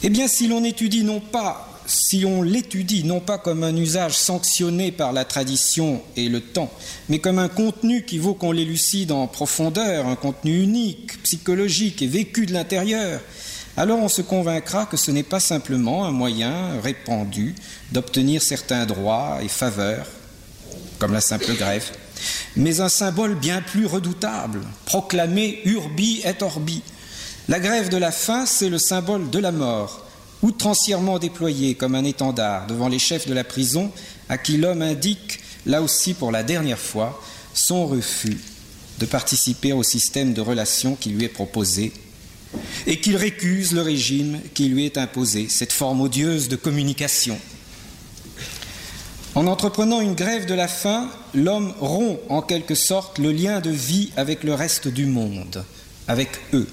Eh bien, si l'on étudie non pas si on l'étudie non pas comme un usage sanctionné par la tradition et le temps, mais comme un contenu qui vaut qu'on l'élucide en profondeur, un contenu unique, psychologique et vécu de l'intérieur, alors on se convaincra que ce n'est pas simplement un moyen répandu d'obtenir certains droits et faveurs, comme la simple grève, mais un symbole bien plus redoutable, proclamé urbi et orbi. La grève de la faim, c'est le symbole de la mort, outrancièrement déployé comme un étendard devant les chefs de la prison, à qui l'homme indique, là aussi pour la dernière fois, son refus de participer au système de relations qui lui est proposé, et qu'il récuse le régime qui lui est imposé, cette forme odieuse de communication. En entreprenant une grève de la faim, l'homme rompt en quelque sorte le lien de vie avec le reste du monde, avec eux,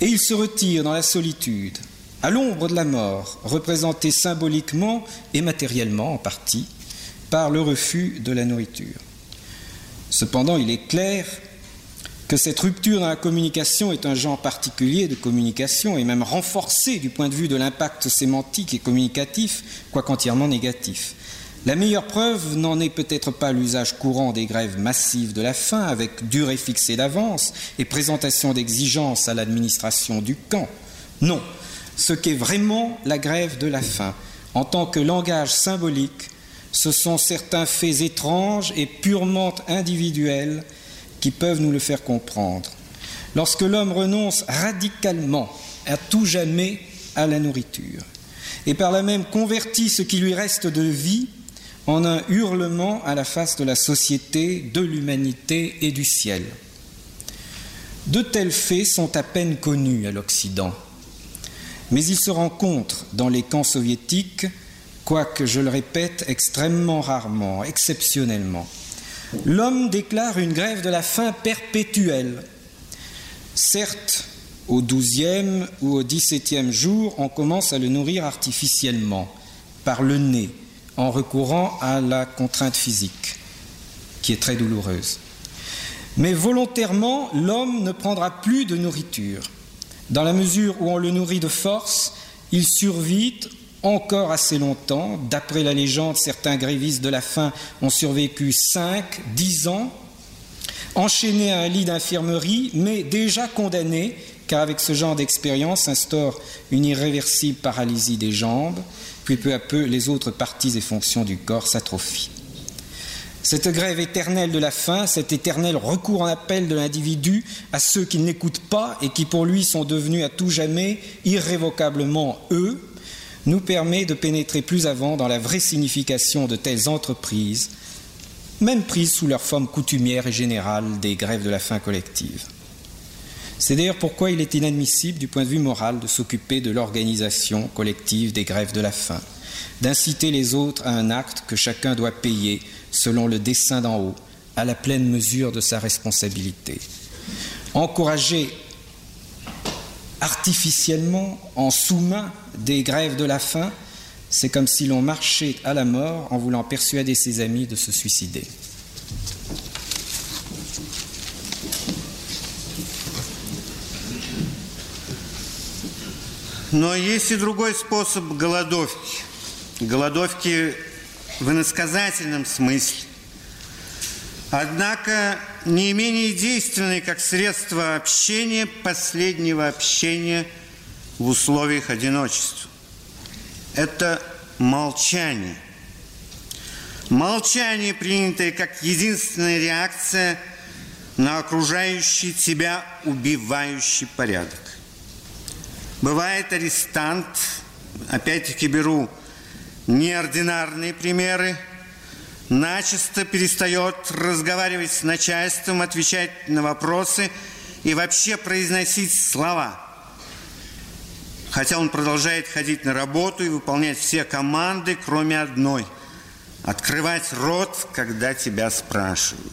et il se retire dans la solitude, à l'ombre de la mort, représentée symboliquement et matériellement en partie par le refus de la nourriture. Cependant, il est clair que cette rupture dans la communication est un genre particulier de communication et même renforcé du point de vue de l'impact sémantique et communicatif, quoique entièrement négatif. La meilleure preuve n'en est peut-être pas l'usage courant des grèves massives de la faim, avec durée fixée d'avance et présentation d'exigences à l'administration du camp. Non, ce qu'est vraiment la grève de la faim. En tant que langage symbolique, ce sont certains faits étranges et purement individuels qui peuvent nous le faire comprendre. Lorsque l'homme renonce radicalement à tout jamais à la nourriture, et par là même convertit ce qui lui reste de vie en un hurlement à la face de la société, de l'humanité et du ciel. De tels faits sont à peine connus à l'Occident mais il se rencontre dans les camps soviétiques, quoique, je le répète, extrêmement rarement, exceptionnellement. L'homme déclare une grève de la faim perpétuelle. Certes, au douzième ou au dix-septième jour, on commence à le nourrir artificiellement, par le nez, en recourant à la contrainte physique, qui est très douloureuse. Mais volontairement, l'homme ne prendra plus de nourriture. Dans la mesure où on le nourrit de force, il survit encore assez longtemps. D'après la légende, certains grévistes de la faim ont survécu 5, 10 ans, enchaînés à un lit d'infirmerie, mais déjà condamnés, car avec ce genre d'expérience s'instaure une irréversible paralysie des jambes, puis peu à peu les autres parties et fonctions du corps s'atrophient. Cette grève éternelle de la faim, cet éternel recours en appel de l'individu à ceux qui n'écoutent pas et qui pour lui sont devenus à tout jamais irrévocablement eux, nous permet de pénétrer plus avant dans la vraie signification de telles entreprises, même prises sous leur forme coutumière et générale des grèves de la faim collective. C'est d'ailleurs pourquoi il est inadmissible du point de vue moral de s'occuper de l'organisation collective des grèves de la faim, d'inciter les autres à un acte que chacun doit payer selon le dessein d'en haut, à la pleine mesure de sa responsabilité. Encourager artificiellement, en sous-main, des grèves de la faim, c'est comme si l'on marchait à la mort en voulant persuader ses amis de se suicider. Но есть и другой способ голодовки. Голодовки в иносказательном смысле. Однако не менее действенный как средство общения, последнего общения в условиях одиночества. Это молчание. Молчание, принятое как единственная реакция на окружающий тебя убивающий порядок. Бывает арестант, опять-таки беру неординарные примеры, начисто перестает разговаривать с начальством, отвечать на вопросы и вообще произносить слова. Хотя он продолжает ходить на работу и выполнять все команды, кроме одной – открывать рот, когда тебя спрашивают.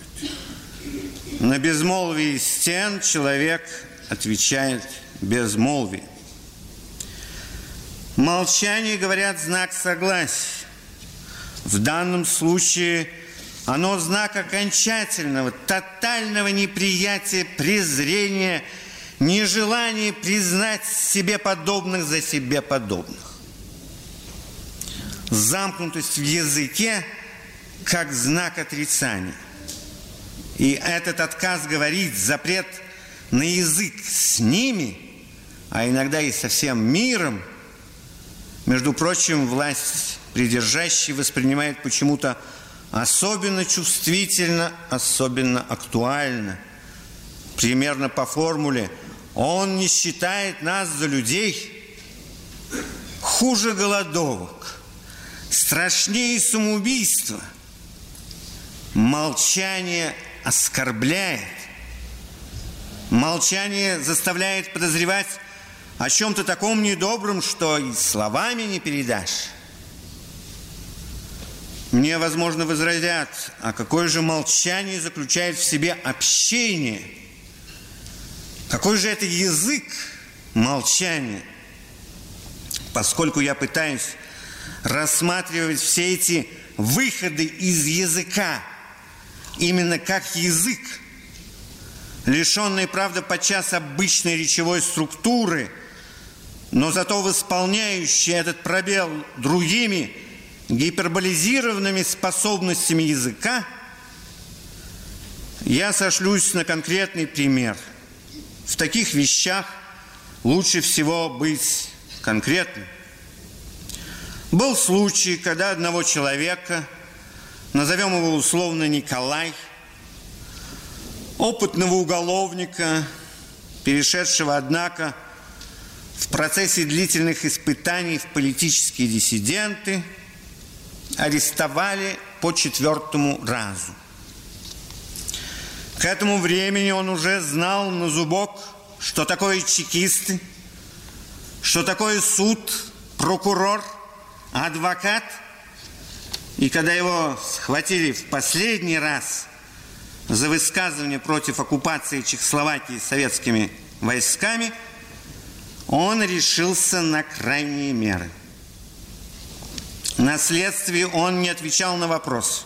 На безмолвие стен человек отвечает безмолвие. Молчание, говорят, знак согласия. В данном случае оно знак окончательного, тотального неприятия, презрения, нежелания признать себе подобных за себе подобных. Замкнутость в языке как знак отрицания. И этот отказ говорить, запрет на язык с ними, а иногда и со всем миром, между прочим, власть придержащий воспринимает почему-то особенно чувствительно, особенно актуально. Примерно по формуле «Он не считает нас за людей хуже голодовок, страшнее самоубийства». Молчание оскорбляет. Молчание заставляет подозревать о чем-то таком недобром, что и словами не передашь. Мне, возможно, возразят, а какое же молчание заключает в себе общение? Какой же это язык молчания? Поскольку я пытаюсь рассматривать все эти выходы из языка именно как язык, лишенный, правда, подчас обычной речевой структуры, но зато восполняющий этот пробел другими гиперболизированными способностями языка, я сошлюсь на конкретный пример. В таких вещах лучше всего быть конкретным. Был случай, когда одного человека – назовем его условно Николай, опытного уголовника, перешедшего, однако, в процессе длительных испытаний в политические диссиденты, арестовали по четвертому разу. К этому времени он уже знал на зубок, что такое чекисты, что такое суд, прокурор, адвокат – и когда его схватили в последний раз за высказывание против оккупации Чехословакии советскими войсками, он решился на крайние меры. На следствии он не отвечал на вопрос,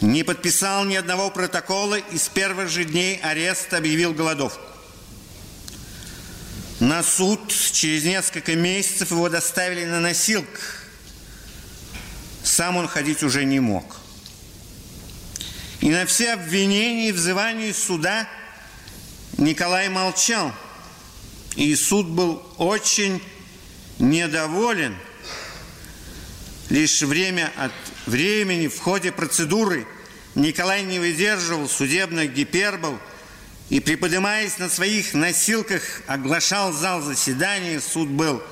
не подписал ни одного протокола и с первых же дней ареста объявил голодовку. На суд через несколько месяцев его доставили на носилках сам он ходить уже не мог. И на все обвинения и взывания суда Николай молчал. И суд был очень недоволен. Лишь время от времени в ходе процедуры Николай не выдерживал судебных гипербол и, приподнимаясь на своих носилках, оглашал зал заседания. Суд был,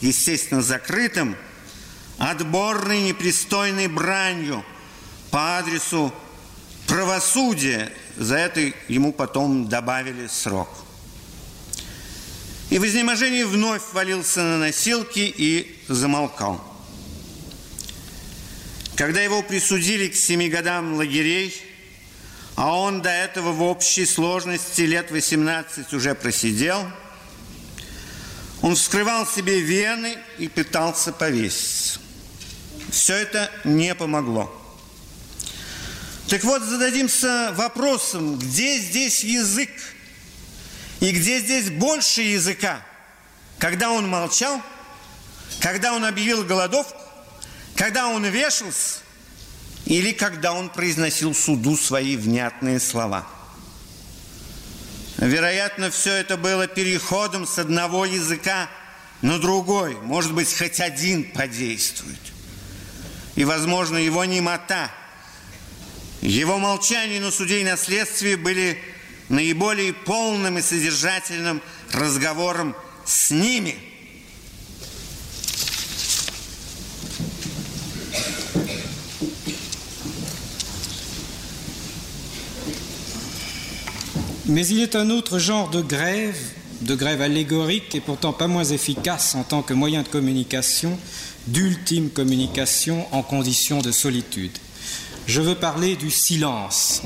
естественно, закрытым – отборной непристойной бранью по адресу правосудия. За это ему потом добавили срок. И в изнеможении вновь валился на носилки и замолкал. Когда его присудили к семи годам лагерей, а он до этого в общей сложности лет 18 уже просидел, он вскрывал себе вены и пытался повеситься. Все это не помогло. Так вот, зададимся вопросом, где здесь язык? И где здесь больше языка? Когда он молчал? Когда он объявил голодовку? Когда он вешался? Или когда он произносил суду свои внятные слова? Вероятно, все это было переходом с одного языка на другой. Может быть, хоть один подействует – и, возможно, его немота, его молчание на суде и на следствии были наиболее полным и содержательным разговором с ними. Mais il est un autre genre de grève, de grève allégorique et pourtant pas moins efficace en tant que moyen de communication, d'ultime communication en conditions de solitude. Je veux parler du silence.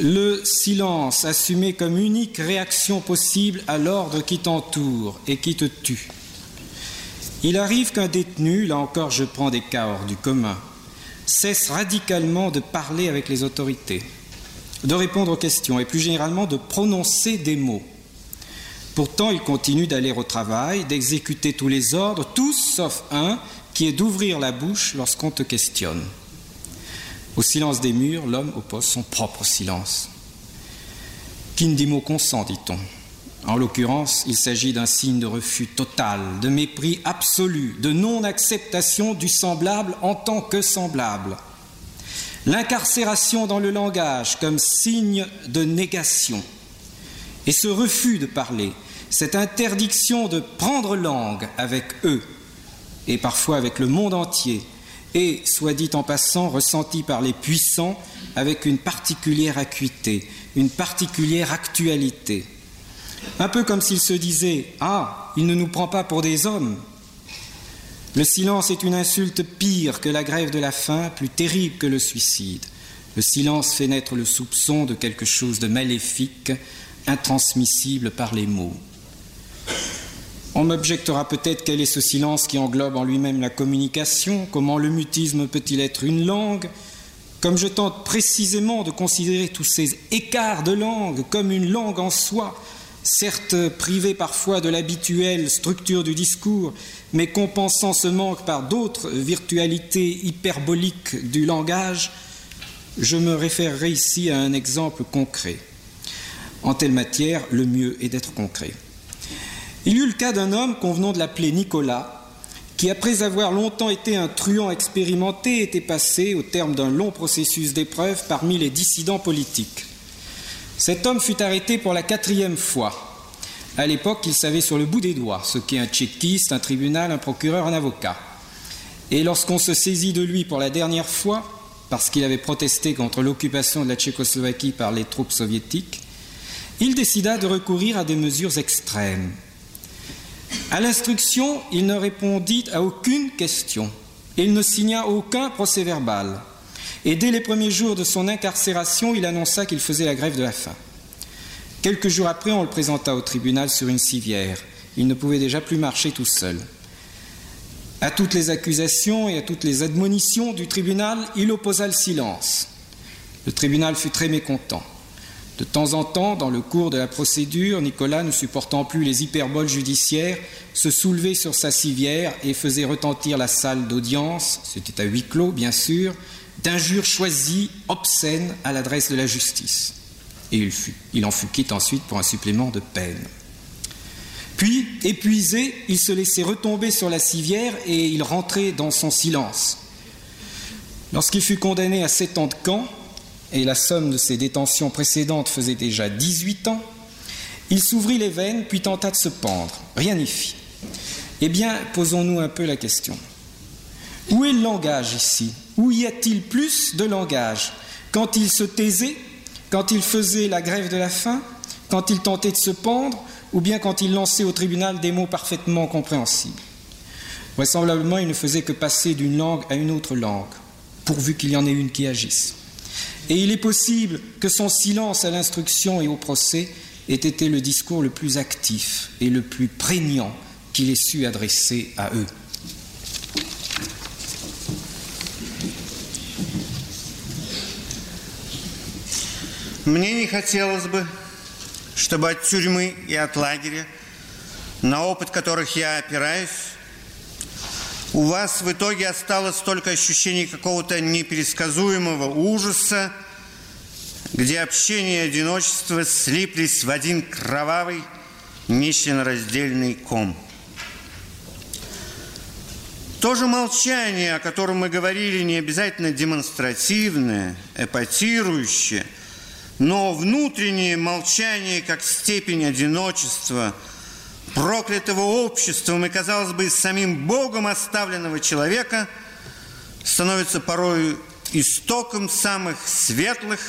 le silence assumé comme unique réaction possible à l'ordre qui t'entoure et qui te tue. Il arrive qu'un détenu, là encore je prends des cas hors du commun, cesse radicalement de parler avec les autorités, de répondre aux questions et plus généralement de prononcer des mots. Pourtant, il continue d'aller au travail, d'exécuter tous les ordres, tous sauf un, qui est d'ouvrir la bouche lorsqu'on te questionne. Au silence des murs, l'homme oppose son propre silence. Mot consent, dit-on. En l'occurrence, il s'agit d'un signe de refus total, de mépris absolu, de non-acceptation du semblable en tant que semblable. L'incarcération dans le langage comme signe de négation. Et ce refus de parler, cette interdiction de prendre langue avec eux, et parfois avec le monde entier, et, soit dit en passant, ressenti par les puissants avec une particulière acuité, une particulière actualité. Un peu comme s'il se disait Ah, il ne nous prend pas pour des hommes. Le silence est une insulte pire que la grève de la faim, plus terrible que le suicide. Le silence fait naître le soupçon de quelque chose de maléfique, intransmissible par les mots. On m'objectera peut-être quel est ce silence qui englobe en lui-même la communication, comment le mutisme peut-il être une langue, comme je tente précisément de considérer tous ces écarts de langue comme une langue en soi, certes privée parfois de l'habituelle structure du discours, mais compensant ce manque par d'autres virtualités hyperboliques du langage, je me référerai ici à un exemple concret. En telle matière, le mieux est d'être concret. Il y eut le cas d'un homme, convenant de l'appeler Nicolas, qui, après avoir longtemps été un truand expérimenté, était passé, au terme d'un long processus d'épreuve, parmi les dissidents politiques. Cet homme fut arrêté pour la quatrième fois. À l'époque, il savait sur le bout des doigts ce qu'est un tchéquiste, un tribunal, un procureur, un avocat. Et lorsqu'on se saisit de lui pour la dernière fois, parce qu'il avait protesté contre l'occupation de la Tchécoslovaquie par les troupes soviétiques, il décida de recourir à des mesures extrêmes. À l'instruction, il ne répondit à aucune question. Il ne signa aucun procès verbal. Et dès les premiers jours de son incarcération, il annonça qu'il faisait la grève de la faim. Quelques jours après, on le présenta au tribunal sur une civière. Il ne pouvait déjà plus marcher tout seul. À toutes les accusations et à toutes les admonitions du tribunal, il opposa le silence. Le tribunal fut très mécontent. De temps en temps, dans le cours de la procédure, Nicolas, ne supportant plus les hyperboles judiciaires, se soulevait sur sa civière et faisait retentir la salle d'audience, c'était à huis clos bien sûr, d'injures choisies, obscènes à l'adresse de la justice. Et il, en fut quitte ensuite pour un supplément de peine. Puis, épuisé, il se laissait retomber sur la civière et il rentrait dans son silence. Lorsqu'il fut condamné à sept ans de camp, et la somme de ses détentions précédentes faisait déjà 18 ans, il s'ouvrit les veines puis tenta de se pendre. Rien n'y fit. Eh bien, posons-nous un peu la question. Où est le langage ici? Où y a-t-il plus de langage? Quand il se taisait Quand il faisait la grève de la faim Quand il tentait de se pendre Ou bien quand il lançait au tribunal des mots parfaitement compréhensibles? Vraisemblablement, il ne faisait que passer d'une langue à une autre langue, pourvu qu'il y en ait une qui agisse. Et il est possible que son silence à l'instruction et au procès ait été le discours le plus actif et le plus prégnant qu'il ait su adresser à eux. Мне не хотелось бы, чтобы от тюрьмы и от лагеря, на опыт которых я опираюсь, у вас в итоге осталось только ощущение какого-то непересказуемого ужаса, где общение и одиночество слиплись в один кровавый, нечленораздельный ком. То же молчание, о котором мы говорили, не обязательно демонстративное, эпатирующее, но внутреннее молчание как степень одиночества – проклятого обществом и, казалось бы, самим Богом оставленного человека становится порой истоком самых светлых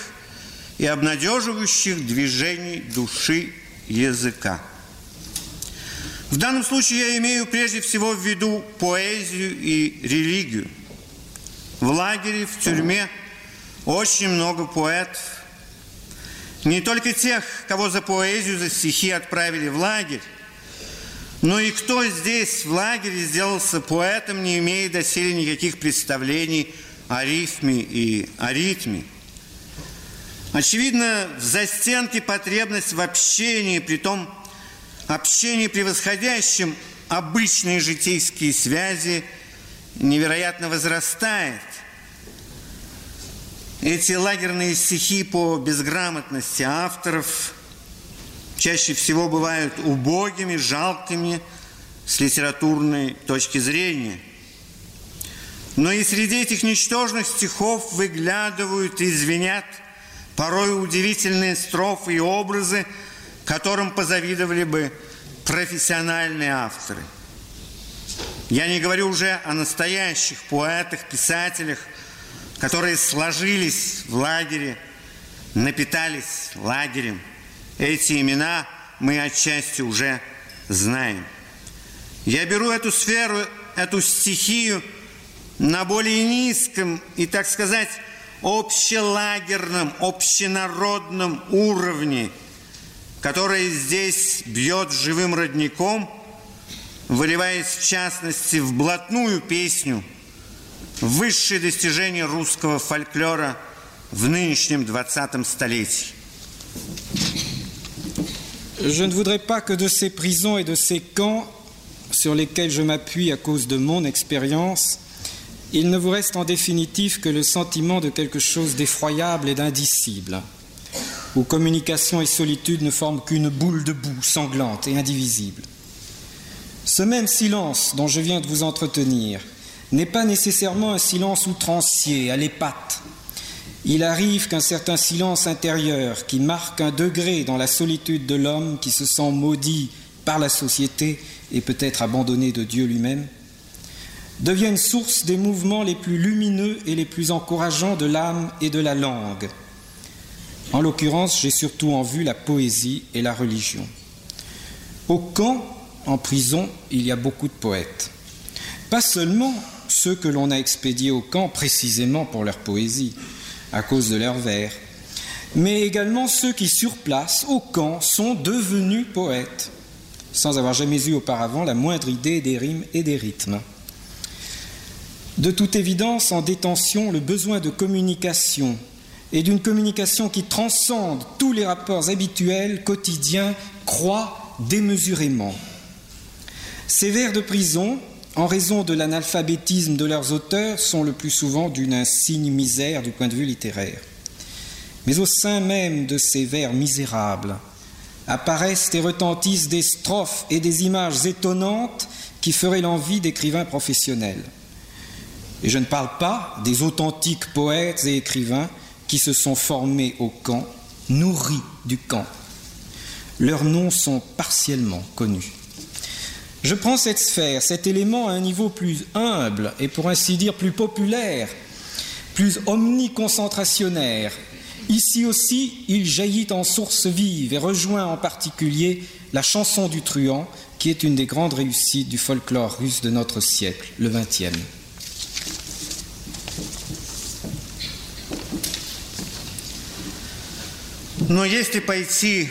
и обнадеживающих движений души языка. В данном случае я имею прежде всего в виду поэзию и религию. В лагере, в тюрьме очень много поэтов, Не только тех, кого за поэзию, за стихи отправили в лагерь, но и кто здесь в лагере сделался поэтом, не имея доселе никаких представлений о рифме и о ритме. Очевидно, в застенке потребность в общении, при том общении превосходящем обычные житейские связи, невероятно возрастает. Эти лагерные стихи по безграмотности авторов чаще всего бывают убогими, жалкими с литературной точки зрения. Но и среди этих ничтожных стихов выглядывают и звенят порой удивительные строфы и образы, которым позавидовали бы профессиональные авторы. Я не говорю уже о настоящих поэтах, писателях, которые сложились в лагере, напитались лагерем. Эти имена мы отчасти уже знаем. Я беру эту сферу, эту стихию на более низком и, так сказать, общелагерном, общенародном уровне, который здесь бьет живым родником, выливаясь в частности в блатную песню, высшее достижение русского фольклора в нынешнем 20 столетии. Je ne voudrais pas que de ces prisons et de ces camps sur lesquels je m'appuie à cause de mon expérience, il ne vous reste en définitive que le sentiment de quelque chose d'effroyable et d'indicible, où communication et solitude ne forment qu'une boule de boue sanglante et indivisible. Ce même silence dont je viens de vous entretenir n'est pas nécessairement un silence outrancier, à l'épate. Il arrive qu'un certain silence intérieur qui marque un degré dans la solitude de l'homme qui se sent maudit par la société et peut-être abandonné de Dieu lui-même, deviennent source des mouvements les plus lumineux et les plus encourageants de l'âme et de la langue. En l'occurrence, j'ai surtout en vue la poésie et la religion. Au camp, en prison, il y a beaucoup de poètes. Pas seulement ceux que l'on a expédiés au camp précisément pour leur poésie, à cause de leurs vers, mais également ceux qui, sur place, au camp, sont devenus poètes, sans avoir jamais eu auparavant la moindre idée des rimes et des rythmes. De toute évidence, en détention, le besoin de communication et d'une communication qui transcende tous les rapports habituels, quotidiens, croît démesurément. Ces vers de prison, en raison de l'analphabétisme de leurs auteurs, sont le plus souvent d'une insigne misère du point de vue littéraire. Mais au sein même de ces vers misérables apparaissent et retentissent des strophes et des images étonnantes qui feraient l'envie d'écrivains professionnels. Et je ne parle pas des authentiques poètes et écrivains qui se sont formés au camp, nourris du camp. Leurs noms sont partiellement connus. Je prends cette sphère, cet élément à un niveau plus humble et pour ainsi dire plus populaire, plus omniconcentrationnaire. Ici aussi, il jaillit en source vive et rejoint en particulier la chanson du truand, qui est une des grandes réussites du folklore russe de notre siècle, le XXe. Но если пойти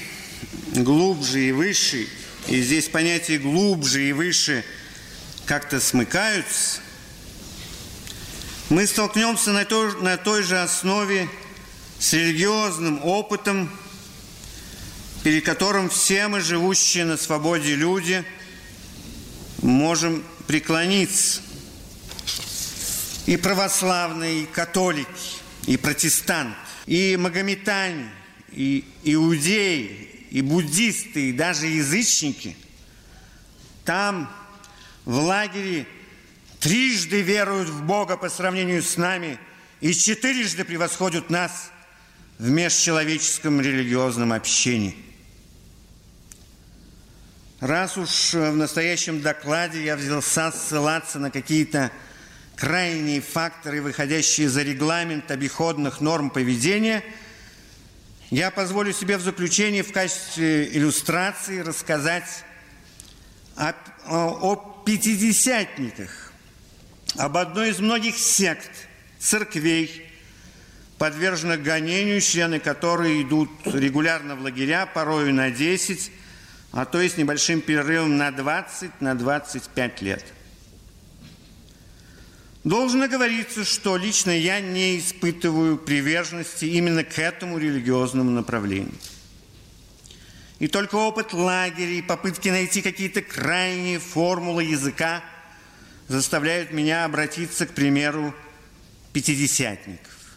глубже и выше, И здесь понятия глубже и выше как-то смыкаются, мы столкнемся на той, на той же основе с религиозным опытом, перед которым все мы, живущие на свободе люди, можем преклониться. И православные, и католики, и протестанты, и магометане – и иудеи, и буддисты, и даже язычники, там, в лагере, трижды веруют в Бога по сравнению с нами и четырежды превосходят нас в межчеловеческом религиозном общении. Раз уж в настоящем докладе я взялся ссылаться на какие-то крайние факторы, выходящие за регламент обиходных норм поведения – я позволю себе в заключение в качестве иллюстрации рассказать о, о, о пятидесятниках, об одной из многих сект, церквей, подвержены гонению, члены которой идут регулярно в лагеря, порою на 10, а то и с небольшим перерывом на 20, на 25 лет. Должно говориться, что лично я не испытываю приверженности именно к этому религиозному направлению. И только опыт лагеря и попытки найти какие-то крайние формулы языка заставляют меня обратиться к примеру пятидесятников.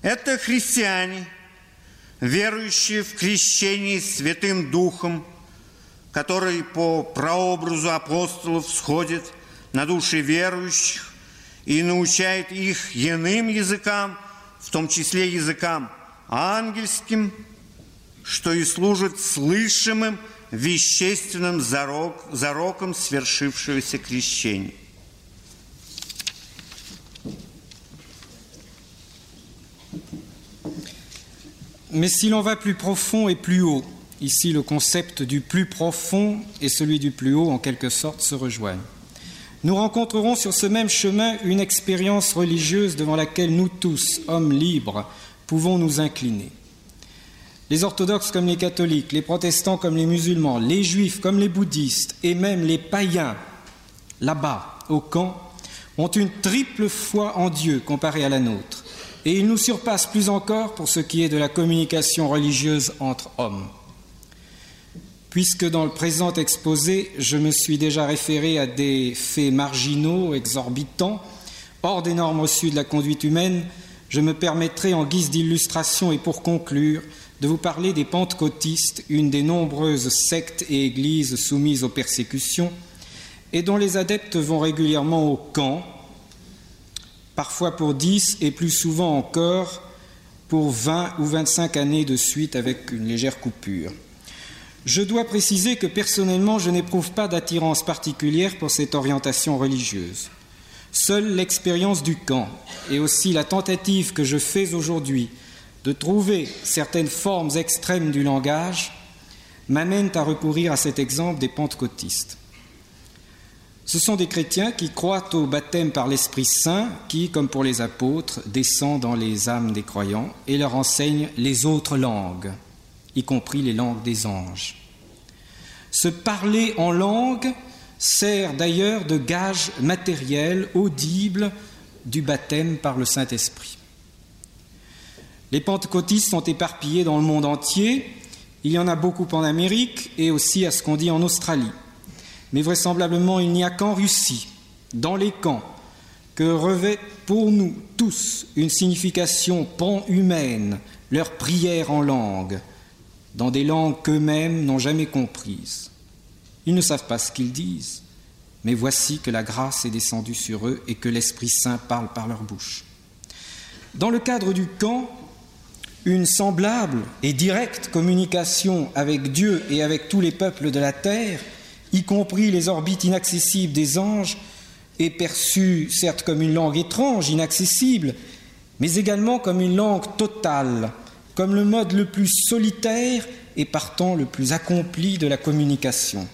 Это христиане, верующие в крещение Святым Духом, который по прообразу апостолов сходит на души верующих и научает их иным языкам, в том числе языкам ангельским, что и служит слышимым вещественным зарок, зароком свершившегося крещения. Mais si l'on va plus profond et plus haut, ici le concept du plus profond et celui du plus haut en quelque sorte se rejoignent. Nous rencontrerons sur ce même chemin une expérience religieuse devant laquelle nous tous, hommes libres, pouvons nous incliner. Les orthodoxes comme les catholiques, les protestants comme les musulmans, les juifs comme les bouddhistes et même les païens, là-bas, au camp, ont une triple foi en Dieu comparée à la nôtre. Et ils nous surpassent plus encore pour ce qui est de la communication religieuse entre hommes. Puisque dans le présent exposé, je me suis déjà référé à des faits marginaux, exorbitants, hors des normes reçues de la conduite humaine, je me permettrai en guise d'illustration et pour conclure de vous parler des pentecôtistes, une des nombreuses sectes et églises soumises aux persécutions, et dont les adeptes vont régulièrement au camp, parfois pour 10 et plus souvent encore pour 20 ou 25 années de suite avec une légère coupure. Je dois préciser que personnellement, je n'éprouve pas d'attirance particulière pour cette orientation religieuse. Seule l'expérience du camp et aussi la tentative que je fais aujourd'hui de trouver certaines formes extrêmes du langage m'amènent à recourir à cet exemple des pentecôtistes. Ce sont des chrétiens qui croient au baptême par l'Esprit Saint, qui, comme pour les apôtres, descend dans les âmes des croyants et leur enseigne les autres langues, y compris les langues des anges. Ce parler en langue sert d'ailleurs de gage matériel, audible, du baptême par le Saint-Esprit. Les pentecôtistes sont éparpillés dans le monde entier. Il y en a beaucoup en Amérique et aussi à ce qu'on dit en Australie. Mais vraisemblablement, il n'y a qu'en Russie, dans les camps, que revêt pour nous tous une signification pan-humaine leur prière en langue, dans des langues qu'eux-mêmes n'ont jamais comprises. Ils ne savent pas ce qu'ils disent, mais voici que la grâce est descendue sur eux et que l'Esprit Saint parle par leur bouche. Dans le cadre du camp, une semblable et directe communication avec Dieu et avec tous les peuples de la terre, y compris les orbites inaccessibles des anges, est perçue certes comme une langue étrange, inaccessible, mais également comme une langue totale, comme le mode le plus solitaire et partant le plus accompli de la communication.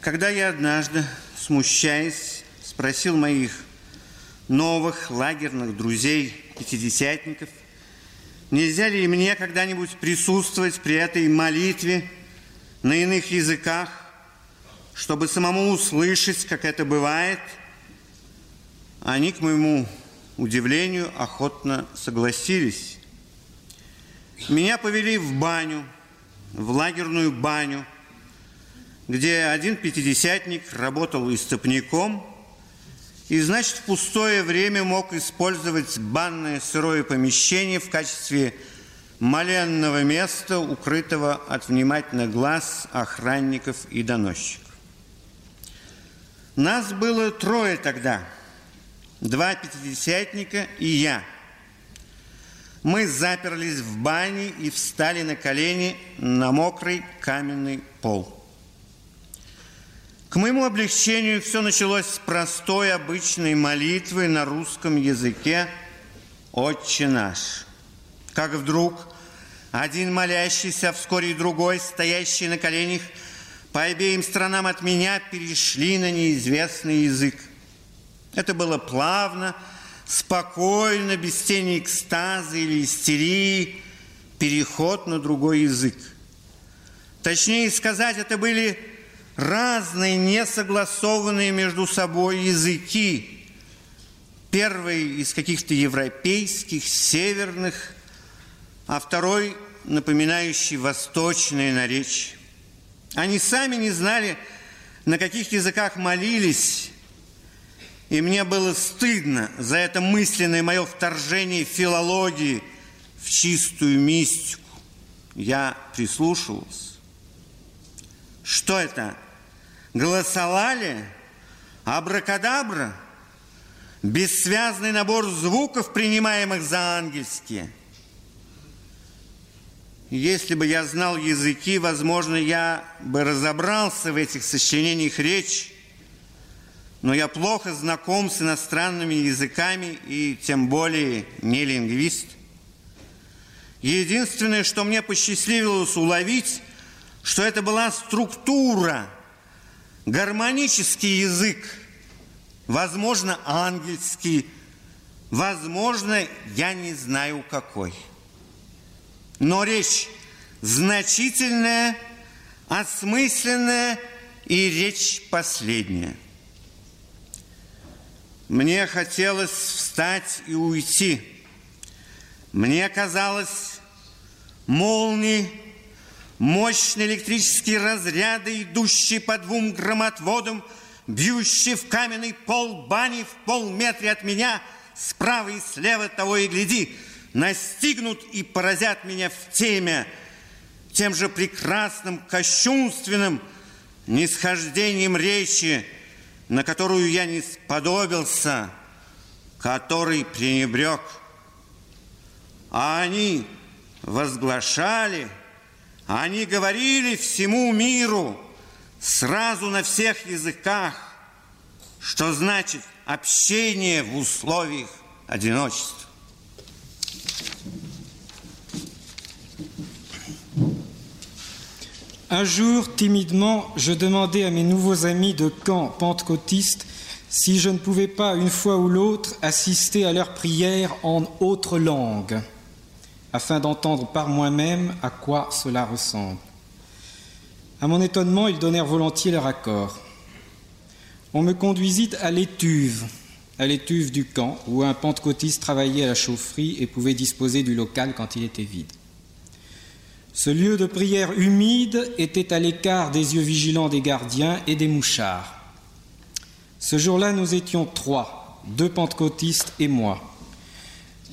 Когда я однажды, смущаясь, спросил моих новых лагерных друзей, пятидесятников, нельзя ли мне когда-нибудь присутствовать при этой молитве на иных языках, чтобы самому услышать, как это бывает, они, к моему удивлению, охотно согласились. Меня повели в баню, в лагерную баню, где один пятидесятник работал истопником и, значит, в пустое время мог использовать банное сырое помещение в качестве моленного места, укрытого от внимательных глаз охранников и доносчиков. Нас было трое тогда, два пятидесятника и я. Мы заперлись в бане и встали на колени на мокрый каменный пол. К моему облегчению все началось с простой обычной молитвы на русском языке «Отче наш». Как вдруг один молящийся, а вскоре и другой, стоящий на коленях, по обеим сторонам от меня перешли на неизвестный язык. Это было плавно, спокойно, без тени экстаза или истерии, переход на другой язык. Точнее сказать, это были разные, несогласованные между собой языки. Первый из каких-то европейских, северных, а второй напоминающий восточное наречие. Они сами не знали, на каких языках молились, и мне было стыдно за это мысленное мое вторжение филологии в чистую мистику. Я прислушивался. Что это? Голосовали? Абракадабра? Бессвязный набор звуков, принимаемых за ангельские – если бы я знал языки, возможно, я бы разобрался в этих сочинениях речи, но я плохо знаком с иностранными языками и тем более не лингвист. Единственное, что мне посчастливилось уловить, что это была структура, гармонический язык, возможно, ангельский, возможно, я не знаю какой – но речь значительная, осмысленная и речь последняя. Мне хотелось встать и уйти. Мне казалось, молнии, мощные электрические разряды, идущие по двум громотводам, бьющие в каменный пол бани в полметре от меня, справа и слева того и гляди – настигнут и поразят меня в теме тем же прекрасным, кощунственным нисхождением речи, на которую я не сподобился, который пренебрег. А они возглашали, они говорили всему миру сразу на всех языках, что значит общение в условиях одиночества. Un jour, timidement, je demandais à mes nouveaux amis de camp pentecôtistes si je ne pouvais pas, une fois ou l'autre, assister à leurs prières en autre langue, afin d'entendre par moi-même à quoi cela ressemble. À mon étonnement, ils donnèrent volontiers leur accord. On me conduisit à l'étuve, à l'étuve du camp, où un pentecôtiste travaillait à la chaufferie et pouvait disposer du local quand il était vide. Ce lieu de prière humide était à l'écart des yeux vigilants des gardiens et des mouchards. Ce jour-là, nous étions trois, deux pentecôtistes et moi.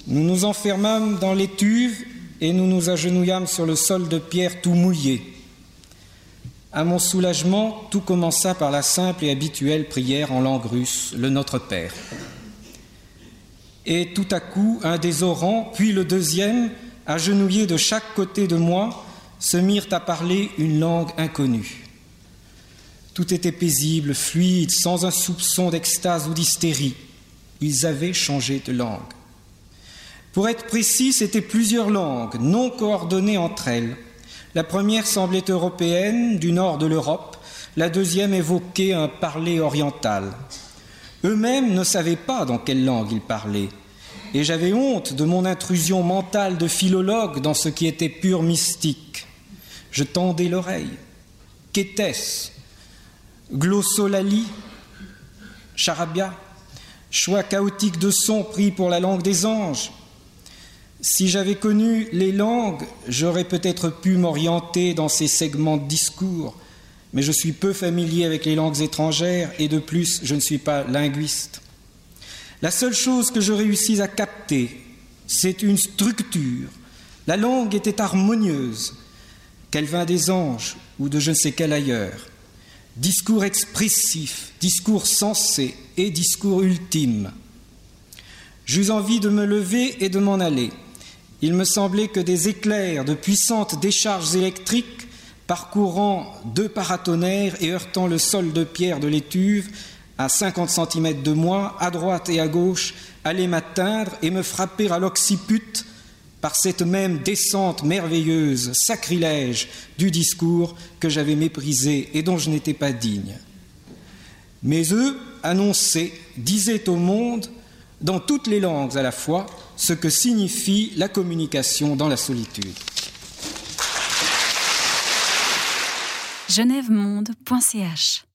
Nous nous enfermâmes dans l'étuve et nous nous agenouillâmes sur le sol de pierre tout mouillé. À mon soulagement, tout commença par la simple et habituelle prière en langue russe, le Notre Père. Et tout à coup, un des orants, puis le deuxième, agenouillés de chaque côté de moi, se mirent à parler une langue inconnue. Tout était paisible, fluide, sans un soupçon d'extase ou d'hystérie. Ils avaient changé de langue. Pour être précis, c'était plusieurs langues, non coordonnées entre elles. La première semblait européenne, du nord de l'Europe, la deuxième évoquait un parler oriental. Eux-mêmes ne savaient pas dans quelle langue ils parlaient et j'avais honte de mon intrusion mentale de philologue dans ce qui était pur mystique. Je tendais l'oreille. Qu'était-ce? Glossolalie? Charabia? Choix chaotique de sons pris pour la langue des anges? Si j'avais connu les langues, j'aurais peut-être pu m'orienter dans ces segments de discours, mais je suis peu familier avec les langues étrangères et de plus, je ne suis pas linguiste. La seule chose que je réussis à capter, c'est une structure. La langue était harmonieuse, qu'elle vint des anges ou de je ne sais quel ailleurs. Discours expressif, discours sensé et discours ultime. J'eus envie de me lever et de m'en aller. Il me semblait que des éclairs de puissantes décharges électriques parcourant deux paratonnerres et heurtant le sol de pierre de l'étuve à 50 cm de moi, à droite et à gauche, allaient m'atteindre et me frapper à l'occiput par cette même descente merveilleuse, sacrilège du discours que j'avais méprisé et dont je n'étais pas digne. Mais eux annonçaient, disaient au monde, dans toutes les langues à la fois, ce que signifie la communication dans la solitude. genèvemonde.ch